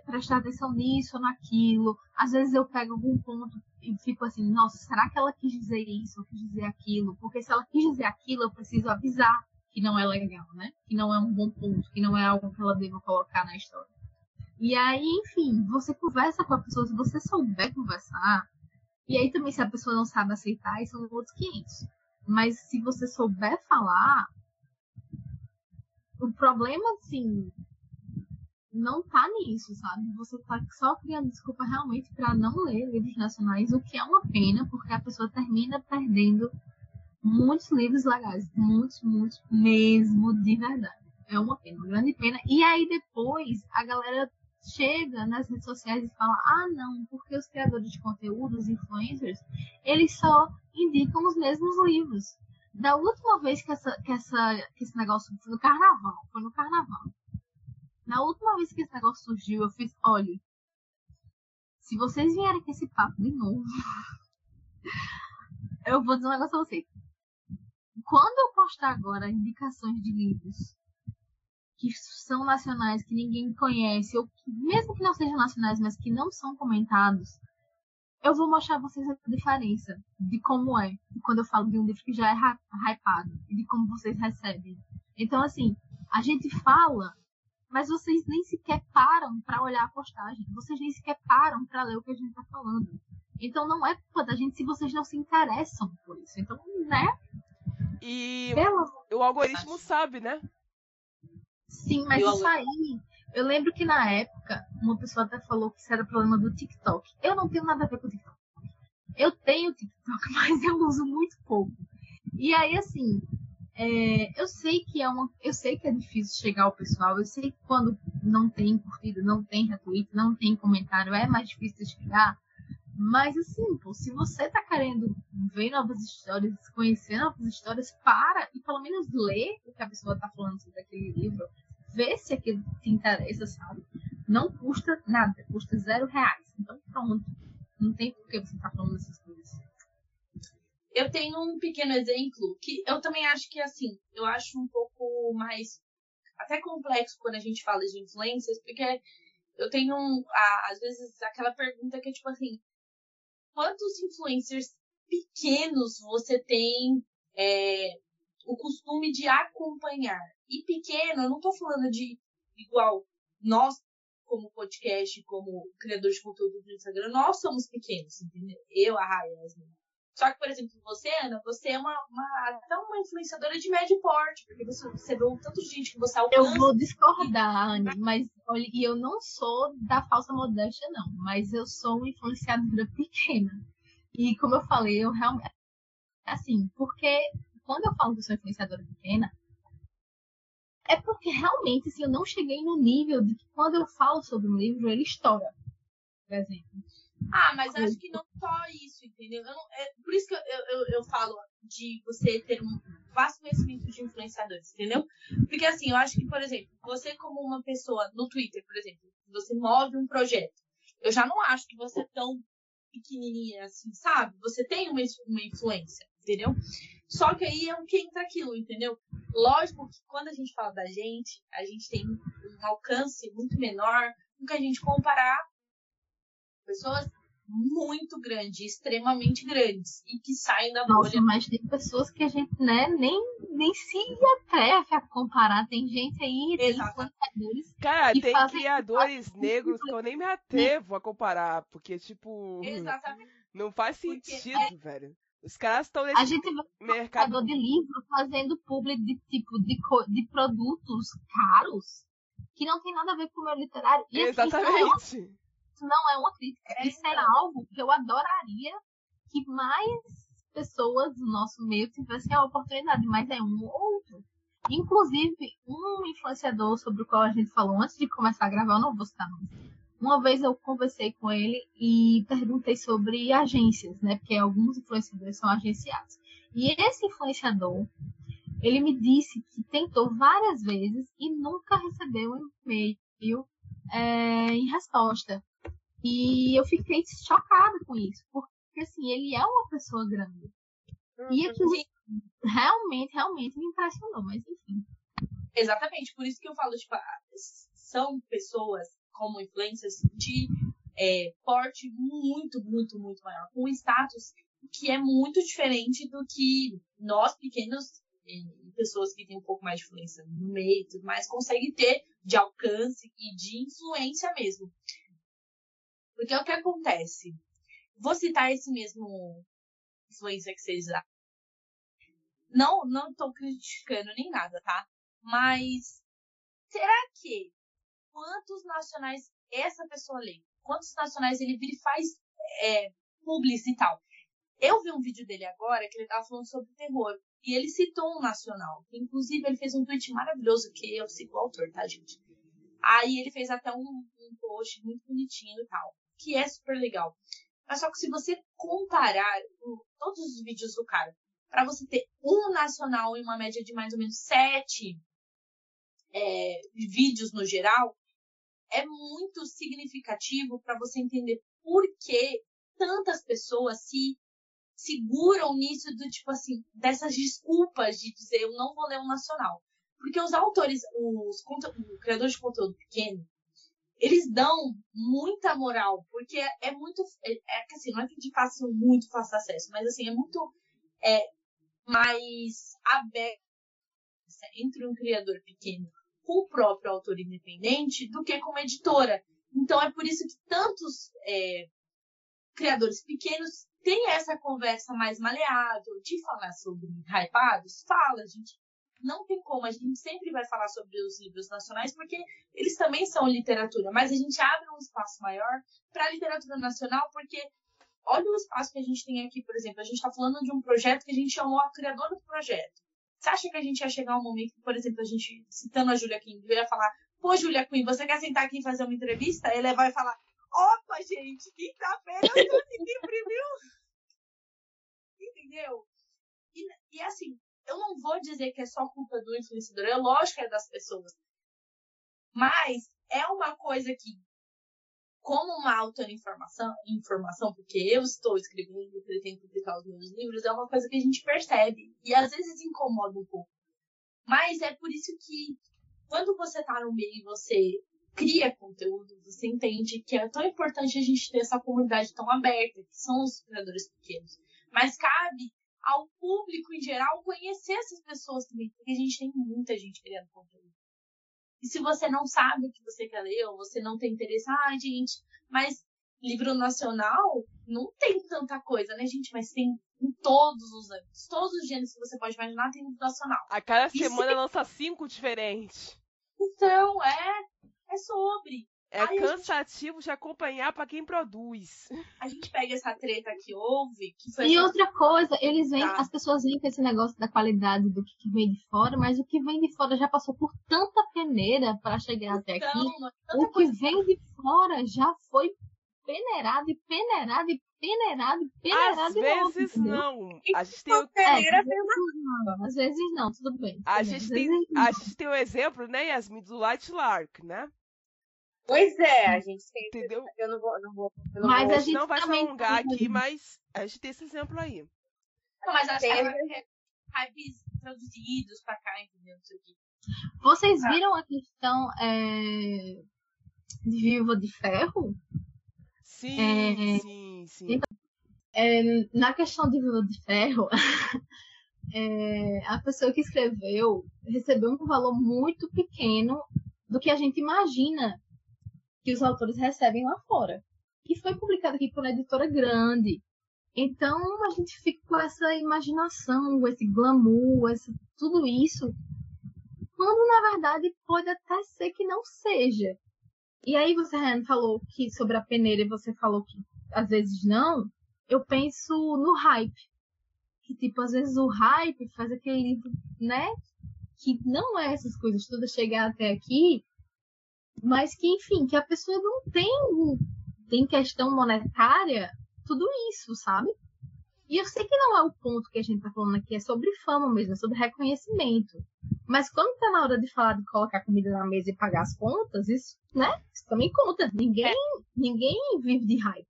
prestar atenção nisso ou naquilo. Às vezes eu pego algum ponto e fico assim, nossa, será que ela quis dizer isso ou quis dizer aquilo? Porque se ela quis dizer aquilo, eu preciso avisar que não é legal, né? Que não é um bom ponto, que não é algo que ela deva colocar na história. E aí, enfim, você conversa com a pessoa, se você souber conversar, e aí também se a pessoa não sabe aceitar, são outros 500. Mas se você souber falar, o problema, assim, não tá nisso, sabe? Você tá só criando desculpa realmente para não ler livros nacionais, o que é uma pena, porque a pessoa termina perdendo muitos livros legais, muitos, muitos mesmo, de verdade. É uma pena, uma grande pena. E aí depois a galera chega nas redes sociais e fala: ah, não, porque os criadores de conteúdo, os influencers, eles só indicam os mesmos livros. Da última vez que, essa, que, essa, que esse negócio foi no carnaval, foi no carnaval. Na última vez que esse negócio surgiu, eu fiz: olha, se vocês vierem com esse papo de novo, eu vou dizer um negócio a vocês quando eu postar agora indicações de livros que são nacionais, que ninguém conhece, ou que, mesmo que não sejam nacionais, mas que não são comentados, eu vou mostrar a vocês a diferença de como é quando eu falo de um livro que já é hypado e de como vocês recebem. Então, assim, a gente fala, mas vocês nem sequer param para olhar a postagem, vocês nem sequer param para ler o que a gente está falando. Então, não é culpa da gente se vocês não se interessam por isso. Então, né? E o algoritmo sabe, né? Sim, mas isso aí. Eu lembro que na época, uma pessoa até falou que isso era problema do TikTok. Eu não tenho nada a ver com o TikTok. Eu tenho TikTok, mas eu uso muito pouco. E aí, assim, é, eu sei que é uma, eu sei que é difícil chegar ao pessoal. Eu sei que quando não tem curtida, não tem retweet, não tem comentário, é mais difícil de chegar. Mas assim, pô, se você tá querendo ver novas histórias, conhecer novas histórias, para e pelo menos ler o que a pessoa tá falando sobre aquele livro. Vê se aquilo te interessa, sabe? Não custa nada, custa zero reais. Então pronto. Não tem por que você tá falando essas coisas. Eu tenho um pequeno exemplo que eu também acho que assim, eu acho um pouco mais até complexo quando a gente fala de influências, porque eu tenho, às vezes, aquela pergunta que é tipo assim, quantos influencers pequenos você tem é, o costume de acompanhar? E pequeno, eu não estou falando de igual nós, como podcast, como criador de conteúdo do Instagram, nós somos pequenos, entendeu? Eu, a Raia, Só que, por exemplo, você, Ana, você é uma, uma, até uma influenciadora de médio porte, porque você recebeu tanto de gente que você alcança. Eu vou discordar, Anne, mas olha, e eu não sou da falsa modéstia, não, mas eu sou uma influenciadora pequena. E como eu falei, eu realmente. Assim, porque quando eu falo que eu sou influenciadora pequena, é porque realmente assim, eu não cheguei no nível de que quando eu falo sobre um livro, ele estoura. Por exemplo. Ah, mas acho que não só isso, entendeu? Não, é, por isso que eu, eu, eu falo de você ter um vasto conhecimento de influenciadores, entendeu? Porque assim, eu acho que, por exemplo, você como uma pessoa no Twitter, por exemplo, você move um projeto. Eu já não acho que você é tão pequenininha assim, sabe? Você tem uma, uma influência, entendeu? Só que aí é um que entra aquilo, entendeu? Lógico que quando a gente fala da gente, a gente tem um alcance muito menor do que a gente comparar pessoas muito grandes, extremamente grandes, e que saem da Nossa, bolha. mas tem pessoas que a gente né, nem, nem se atreve a comparar. Tem gente aí, tem influenciadores. Cara, tem criadores negros que eu nem me atrevo a comparar, porque, tipo. Exatamente. Não faz sentido, é... velho. Os caras estão nesse a gente vê mercado de livro fazendo publi de tipo de, de produtos caros que não tem nada a ver com o meu literário. E, Exatamente. Assim, isso não é uma crítica. É, isso era algo que eu adoraria que mais pessoas do nosso meio tivessem a oportunidade, mas é um ou outro. Inclusive, um influenciador sobre o qual a gente falou antes de começar a gravar, eu não vou citar nome. Uma vez eu conversei com ele e perguntei sobre agências, né? Porque alguns influenciadores são agenciados. E esse influenciador, ele me disse que tentou várias vezes e nunca recebeu um e-mail é, em resposta. E eu fiquei chocada com isso, porque assim, ele é uma pessoa grande. E uhum. aquilo realmente, realmente me impressionou, mas enfim. Exatamente, por isso que eu falo, tipo, são pessoas como influencers de é, porte muito, muito, muito maior, com status que é muito diferente do que nós pequenos e pessoas que têm um pouco mais de influência no meio e tudo mais conseguem ter de alcance e de influência mesmo. Porque é o que acontece. Vou citar esse mesmo influência que vocês lá. Não, não estou criticando nem nada, tá? Mas será que quantos nacionais essa pessoa lê? Quantos nacionais ele vira e faz é, e tal? Eu vi um vídeo dele agora que ele tava falando sobre terror. E ele citou um nacional. Inclusive, ele fez um tweet maravilhoso, que eu sigo o autor, tá, gente? Aí ele fez até um, um post muito bonitinho e tal. Que é super legal. Mas só que se você comparar todos os vídeos do cara, para você ter um nacional em uma média de mais ou menos sete é, vídeos no geral, é muito significativo para você entender por que tantas pessoas se seguram nisso do tipo assim, dessas desculpas de dizer eu não vou ler um nacional. Porque os autores, os, criadores de conteúdo pequeno, eles dão muita moral, porque é, é muito. É, é assim, não é de fácil, muito fácil acesso, mas assim, é muito é, mais aberto entre um criador pequeno com o próprio autor independente do que com uma editora. Então é por isso que tantos é, criadores pequenos têm essa conversa mais maleável de falar sobre hypados. Fala, gente. Não tem como, a gente sempre vai falar sobre os livros nacionais, porque eles também são literatura, mas a gente abre um espaço maior para a literatura nacional, porque olha o espaço que a gente tem aqui, por exemplo. A gente está falando de um projeto que a gente chamou a criadora do projeto. Você acha que a gente ia chegar um momento por exemplo, a gente, citando a Julia Quinn, ia falar: Pô, Julia Quinn, você quer sentar aqui e fazer uma entrevista? Ele vai falar: Opa, gente, quinta-feira eu consegui imprimir Entendeu? E, e assim, eu não vou dizer que é só culpa do influenciador, é lógico que é das pessoas. Mas é uma coisa que, como uma auto-informação, informação, porque eu estou escrevendo e pretendo publicar os meus livros, é uma coisa que a gente percebe. E às vezes incomoda um pouco. Mas é por isso que, quando você está no meio e você cria conteúdo, você entende que é tão importante a gente ter essa comunidade tão aberta, que são os criadores pequenos. Mas cabe ao público em geral conhecer essas pessoas também, porque a gente tem muita gente criando conteúdo. E se você não sabe o que você quer ler, ou você não tem interesse, ah, gente, mas livro nacional não tem tanta coisa, né, gente? Mas tem em todos os anos. Todos os gêneros que você pode imaginar tem livro nacional. A cada semana se... lança cinco diferentes. Então, é é sobre. É Aí cansativo gente... de acompanhar para quem produz. A gente pega essa treta que houve. Que e essa... outra coisa, eles vêm, tá. as pessoas vêm com esse negócio da qualidade do que vem de fora, mas o que vem de fora já passou por tanta peneira para chegar então, até aqui. O que vem de fora já foi peneirado e peneirado e peneirado e peneirado Às vezes novo, não. A gente tem o... peneira é, não. Às vezes não, tudo bem. A, gente tem, a gente tem o exemplo, né, Yasmin, do Light Lark, né? Pois é, a gente tem. Entendeu? Eu não vou. Não vou eu não mas vou, a gente não vai se alongar aqui, mas a gente tem esse exemplo aí. Não, mas acho tem... que é hypes traduzidos pra cá, entendeu? Isso aqui. Vocês ah. viram a questão é, de Viva de Ferro? Sim, é, sim, sim. Então, é, na questão de Viva de Ferro, é, a pessoa que escreveu recebeu um valor muito pequeno do que a gente imagina que os autores recebem lá fora. E foi publicado aqui por uma editora grande. Então a gente fica com essa imaginação, esse glamour, esse, tudo isso, quando na verdade pode até ser que não seja. E aí você falou que sobre a peneira e você falou que às vezes não. Eu penso no hype. Que tipo, às vezes o hype faz aquele né? Que não é essas coisas todas chegar até aqui mas que, enfim, que a pessoa não tem, tem questão monetária, tudo isso, sabe? E eu sei que não é o ponto que a gente tá falando aqui, é sobre fama mesmo, é sobre reconhecimento. Mas quando tá na hora de falar de colocar comida na mesa e pagar as contas, isso, né? Isso também conta. Ninguém, é. ninguém vive de hype.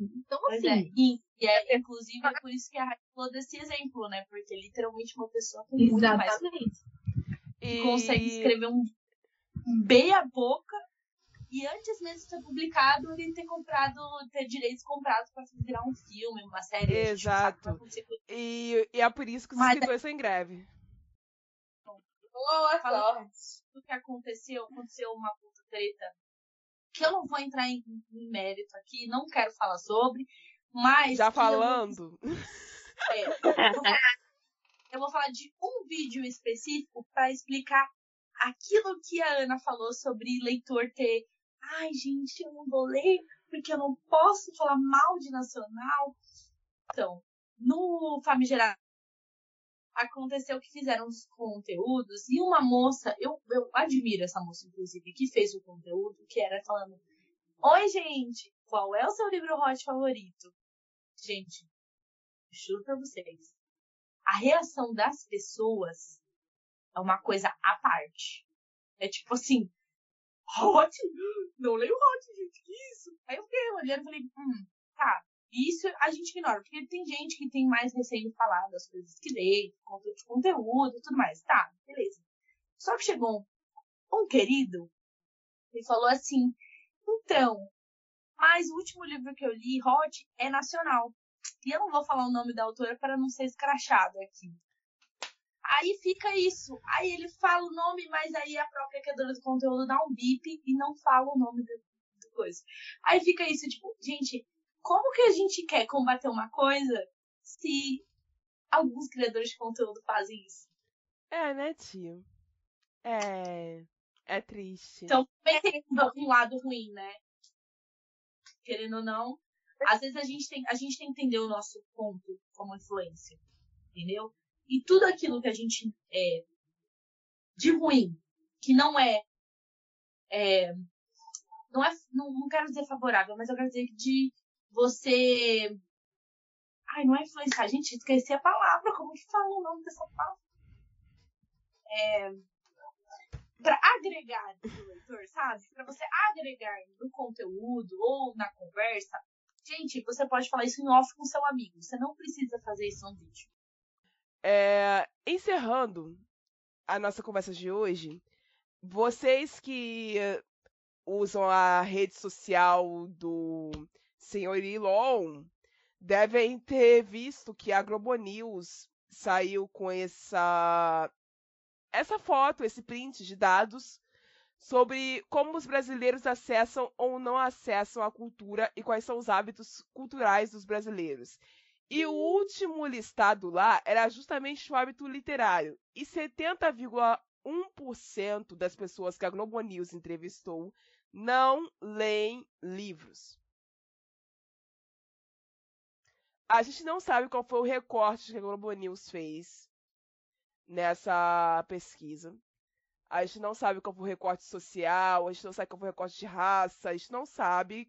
Então, pois assim. É. E, e é, inclusive, é por isso que a hype falou desse exemplo, né? Porque literalmente uma pessoa com muito mais. E... Consegue escrever um meia boca e antes mesmo de ser publicado, ele ter comprado, ter direitos comprados para virar um filme, uma série. Exato. Tipo, e, e, é por isso que os Mas, escritores estão em greve. Boa sorte. O que aconteceu? Aconteceu uma puta treta. Que eu não vou entrar em, em mérito aqui, não quero falar sobre, mas. Já falando. Eu, é, eu, vou, eu vou falar de um vídeo específico para explicar aquilo que a Ana falou sobre leitor ter ai, gente, eu não vou ler porque eu não posso falar mal de nacional. Então, no Famigerado aconteceu que fizeram os conteúdos e uma moça, eu, eu admiro essa moça, inclusive, que fez o conteúdo, que era falando: Oi, gente, qual é o seu livro hot favorito? Gente, juro pra vocês, a reação das pessoas é uma coisa à parte. É tipo assim, Hot? Não leio Hot, gente, que isso? Aí eu fiquei olhando e falei, hum, tá. Isso a gente ignora, porque tem gente que tem mais receio de falar das coisas que lê, conta de conteúdo e tudo mais. Tá, beleza. Só que chegou um, um querido e falou assim, então, mas o último livro que eu li, Hot, é nacional. E eu não vou falar o nome da autora para não ser escrachado aqui. Aí fica isso. Aí ele fala o nome, mas aí a própria criadora do conteúdo dá um bip e não fala o nome do, coisa. Aí fica isso, tipo, gente, como que a gente quer combater uma coisa se alguns criadores de conteúdo fazem isso? É, né, tio? É. É triste. Então, também tem um lado ruim, né? Querendo ou não. Às vezes a gente tem, a gente tem que entender o nosso ponto como influência. Entendeu? E tudo aquilo que a gente é de ruim, que não é, é não é, não, não quero dizer favorável, mas eu quero dizer de você Ai, não é influenciar. Gente, esqueci a palavra. Como que fala o nome dessa palavra? É... Pra agregar no leitor, sabe? Pra você agregar no conteúdo ou na conversa. Gente, você pode falar isso em off com seu amigo. Você não precisa fazer isso no vídeo. É, encerrando a nossa conversa de hoje, vocês que usam a rede social do senhor Elon devem ter visto que a Globo News saiu com essa essa foto, esse print de dados sobre como os brasileiros acessam ou não acessam a cultura e quais são os hábitos culturais dos brasileiros. E o último listado lá era justamente o hábito literário. E 70,1% das pessoas que a Globo News entrevistou não leem livros. A gente não sabe qual foi o recorte que a Globo News fez nessa pesquisa. A gente não sabe qual foi o recorte social, a gente não sabe qual foi o recorte de raça, a gente não sabe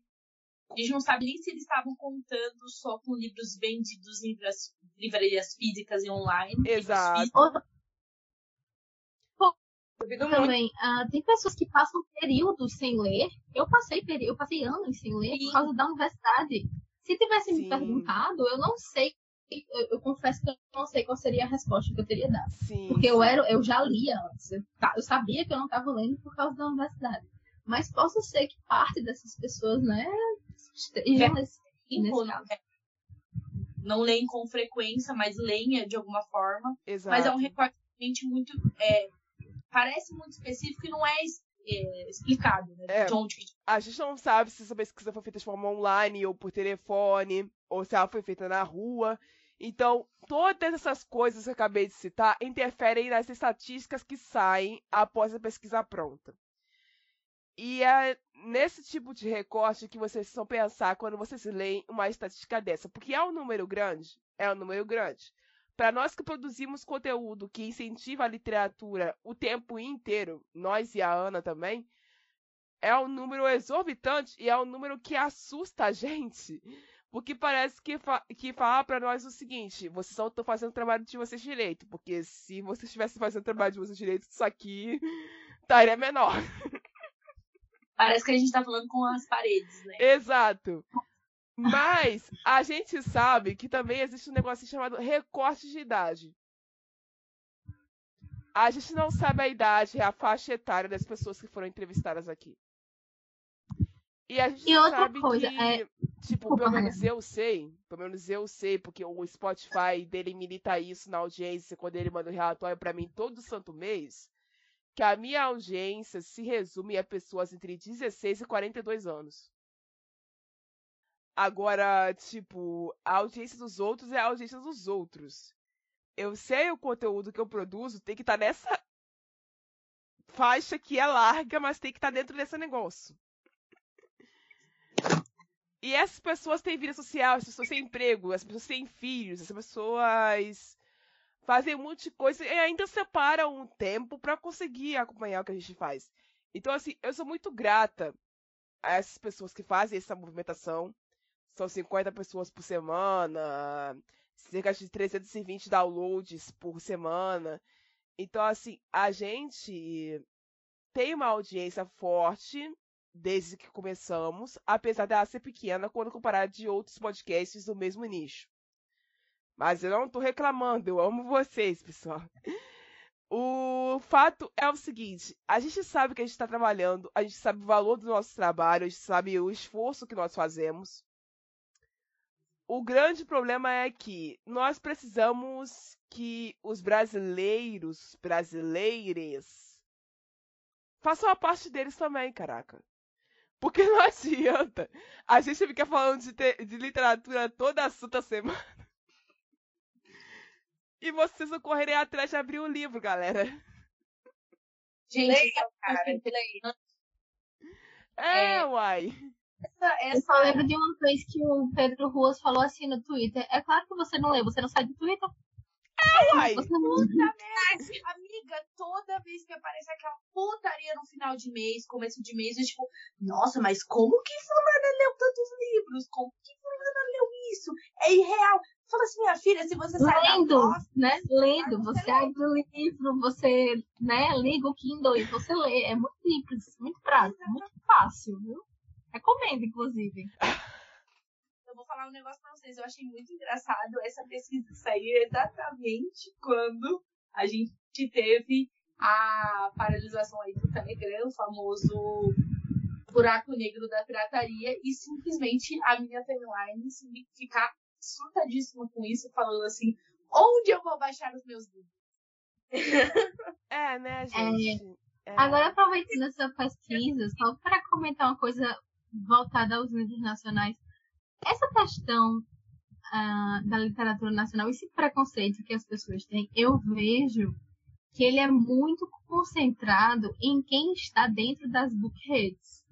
a gente não sabe nem se eles estavam contando só com livros vendidos em livrarias físicas e online. Exato. Também, uh, tem pessoas que passam períodos sem ler. Eu passei eu passei anos sem ler Sim. por causa da universidade. Se tivesse Sim. me perguntado, eu não sei. Eu, eu, confesso que eu não sei qual seria a resposta que eu teria dado. Sim. Porque eu era, eu já lia antes. Eu, eu sabia que eu não estava lendo por causa da universidade. Mas possa ser que parte dessas pessoas, né, estejam nesse, nesse caso. Não leem com frequência, mas leem de alguma forma. Exato. Mas é um recorte muito. É, parece muito específico e não é, é explicado, né? É, onde... A gente não sabe se essa pesquisa foi feita de forma online ou por telefone, ou se ela foi feita na rua. Então, todas essas coisas que eu acabei de citar interferem nas estatísticas que saem após a pesquisa pronta. E é nesse tipo de recorte que vocês precisam pensar quando vocês leem uma estatística dessa. Porque é um número grande? É um número grande. Para nós que produzimos conteúdo que incentiva a literatura o tempo inteiro, nós e a Ana também, é um número exorbitante e é um número que assusta a gente. Porque parece que, fa que fala para nós o seguinte: vocês só estão fazendo o trabalho de vocês direito. Porque se vocês estivessem fazendo o trabalho de vocês direito, isso aqui estaria menor. Parece que a gente tá falando com as paredes, né? Exato. Mas a gente sabe que também existe um negócio chamado recorte de idade. A gente não sabe a idade, a faixa etária das pessoas que foram entrevistadas aqui. E a gente E sabe coisa, que, é- tipo, pelo menos eu sei, pelo menos eu sei, porque o Spotify dele milita isso na audiência quando ele manda o relatório pra mim todo santo mês, que a minha audiência se resume a pessoas entre 16 e 42 anos. Agora, tipo, a audiência dos outros é a audiência dos outros. Eu sei o conteúdo que eu produzo tem que estar nessa faixa que é larga, mas tem que estar dentro desse negócio. E essas pessoas têm vida social, as pessoas têm emprego, as pessoas têm filhos, as pessoas fazem um monte de coisa e ainda separam um tempo para conseguir acompanhar o que a gente faz. Então, assim, eu sou muito grata a essas pessoas que fazem essa movimentação. São 50 pessoas por semana, cerca de 320 downloads por semana. Então, assim, a gente tem uma audiência forte desde que começamos, apesar dela ser pequena quando comparada de outros podcasts do mesmo nicho. Mas eu não tô reclamando, eu amo vocês, pessoal. O fato é o seguinte: a gente sabe que a gente está trabalhando, a gente sabe o valor do nosso trabalho, a gente sabe o esforço que nós fazemos. O grande problema é que nós precisamos que os brasileiros, brasileiras, façam a parte deles também, caraca. Porque não adianta. A gente fica falando de, de literatura toda a santa semana. E vocês não correrem atrás de abrir o livro, galera. Gente, Leiam, cara. É, É. uai. essa, Eu só lembro de uma vez que o Pedro Ruas falou assim no Twitter. É claro que você não lê, você não sai do Twitter. Uai. Você não... amiga, toda vez que aparece aquela putaria no final de mês, começo de mês, eu tipo, nossa, mas como que fulana leu tantos livros? Como que fulana leu isso? É irreal. Fala assim, minha filha, se você sai da Lendo, bosta, né? Lendo, você você abre o livro, você né, liga o Kindle e você lê. É muito simples, muito prático, muito fácil, viu? Recomendo, inclusive. eu vou falar um negócio pra vocês. Eu achei muito engraçado essa pesquisa sair exatamente quando a gente teve a paralisação aí do Telegram, o famoso buraco negro da pirataria, e simplesmente a minha timeline ficar surtadíssima com isso, falando assim, onde eu vou baixar os meus livros? É, né, gente? É. Agora, aproveitando essa pesquisa, só para comentar uma coisa voltada aos livros nacionais. Essa questão ah, da literatura nacional, esse preconceito que as pessoas têm, eu vejo que ele é muito concentrado em quem está dentro das bookheads.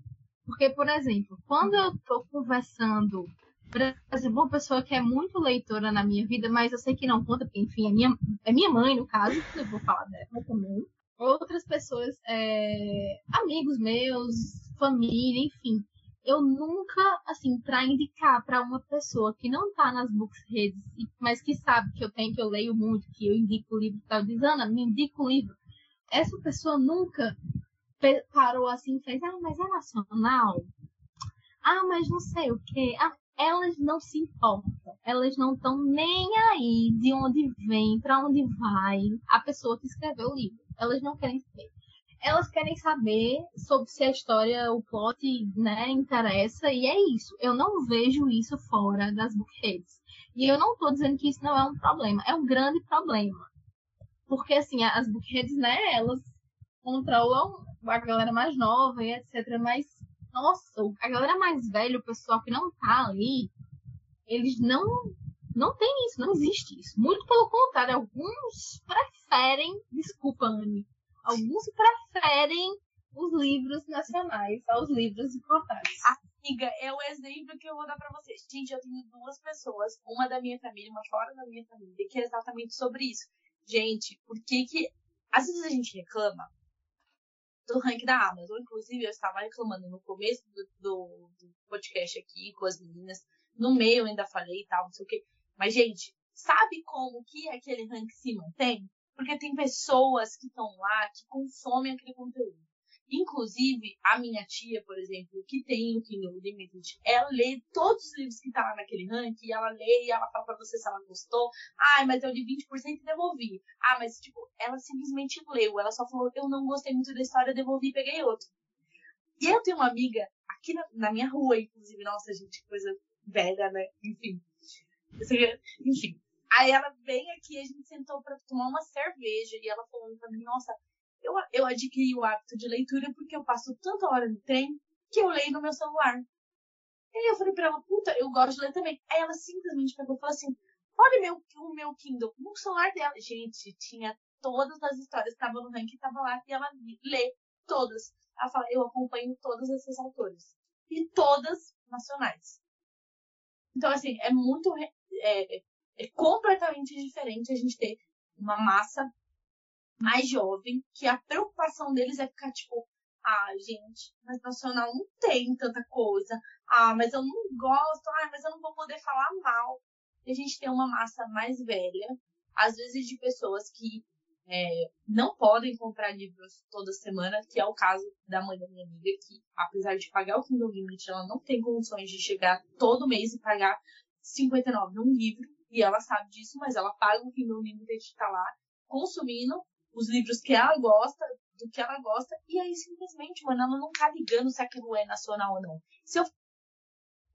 Porque, por exemplo, quando eu estou conversando, por exemplo, uma pessoa que é muito leitora na minha vida, mas eu sei que não conta, porque, enfim, é minha, é minha mãe, no caso, eu vou falar dela também outras pessoas, é, amigos meus, família, enfim. Eu nunca, assim, para indicar para uma pessoa que não tá nas books redes, mas que sabe que eu tenho, que eu leio muito, que eu indico o livro tal, diz, Ana, me indica o livro. Essa pessoa nunca parou assim e fez, ah, mas é nacional? Ah, mas não sei o quê. Ah, elas não se importam. Elas não estão nem aí de onde vem, para onde vai a pessoa que escreveu o livro. Elas não querem saber. Elas querem saber sobre se a história, o plot, né, interessa, e é isso. Eu não vejo isso fora das bookheads. E eu não estou dizendo que isso não é um problema, é um grande problema. Porque, assim, as bookheads, né, elas controlam a galera mais nova e etc. Mas, nossa, a galera mais velha, o pessoal que não tá ali, eles não não tem isso, não existe isso. Muito pelo contrário, alguns preferem, desculpa, Anne, alguns preferem os livros nacionais aos livros importados. Amiga, é o exemplo que eu vou dar pra vocês. Gente, eu tenho duas pessoas, uma da minha família, uma fora da minha família, que é exatamente sobre isso. Gente, por que que... Às vezes a gente reclama do ranking da Amazon. Inclusive, eu estava reclamando no começo do, do, do podcast aqui com as meninas no meio eu ainda falei e tal, não sei o quê. Mas, gente, sabe como que aquele ranking se mantém? Porque tem pessoas que estão lá, que consomem aquele conteúdo. Inclusive, a minha tia, por exemplo, que tem o Kindle Unlimited, ela lê todos os livros que tá lá naquele ranking, ela lê e ela fala pra você se ela gostou. Ai, mas eu li 20% e devolvi. Ah, mas, tipo, ela simplesmente leu. Ela só falou, eu não gostei muito da história, devolvi e peguei outro. E eu tenho uma amiga aqui na, na minha rua, inclusive, nossa, gente, coisa velha, né? Enfim. Enfim. Aí ela vem aqui, a gente sentou para tomar uma cerveja e ela falou pra mim, nossa, eu, eu adquiri o hábito de leitura porque eu passo tanta hora no trem que eu leio no meu celular. E aí eu falei pra ela, puta, eu gosto de ler também. Aí ela simplesmente pegou e falou assim, olha meu, o meu Kindle, no celular dela. Gente, tinha todas as histórias estavam no ranking, tava lá, e ela lê todas. Ela fala, eu acompanho todas essas autores. E todas nacionais. Então, assim, é muito. É, é completamente diferente a gente ter uma massa mais jovem, que a preocupação deles é ficar tipo, ah, gente, mas nacional não tem tanta coisa. Ah, mas eu não gosto. Ah, mas eu não vou poder falar mal. E a gente tem uma massa mais velha, às vezes de pessoas que é, não podem comprar livros toda semana, que é o caso da mãe da minha amiga, que apesar de pagar o Kindle Limit, ela não tem condições de chegar todo mês e pagar 59 num livro, e ela sabe disso, mas ela paga o Kindle Limit de estar lá consumindo os livros que ela gosta, do que ela gosta, e aí simplesmente, mano, ela não tá ligando se aquilo é nacional ou não. Se eu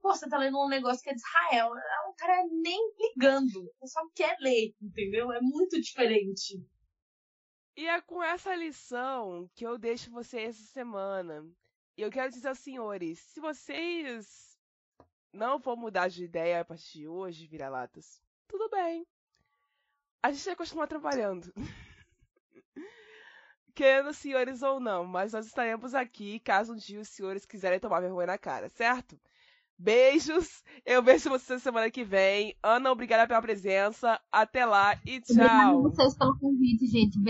Pô, você tá lendo um negócio que é de Israel. O cara é nem ligando. Só quer ler, entendeu? É muito diferente. E é com essa lição que eu deixo vocês essa semana. E eu quero dizer aos senhores, se vocês não vão mudar de ideia a partir de hoje, vira-latas, tudo bem. A gente vai continuar trabalhando. Querendo senhores ou não, mas nós estaremos aqui caso um dia os senhores quiserem tomar vergonha na cara, certo? Beijos, eu vejo vocês semana que vem. Ana, obrigada pela presença. Até lá e tchau. Obrigada vocês pelo convite, gente.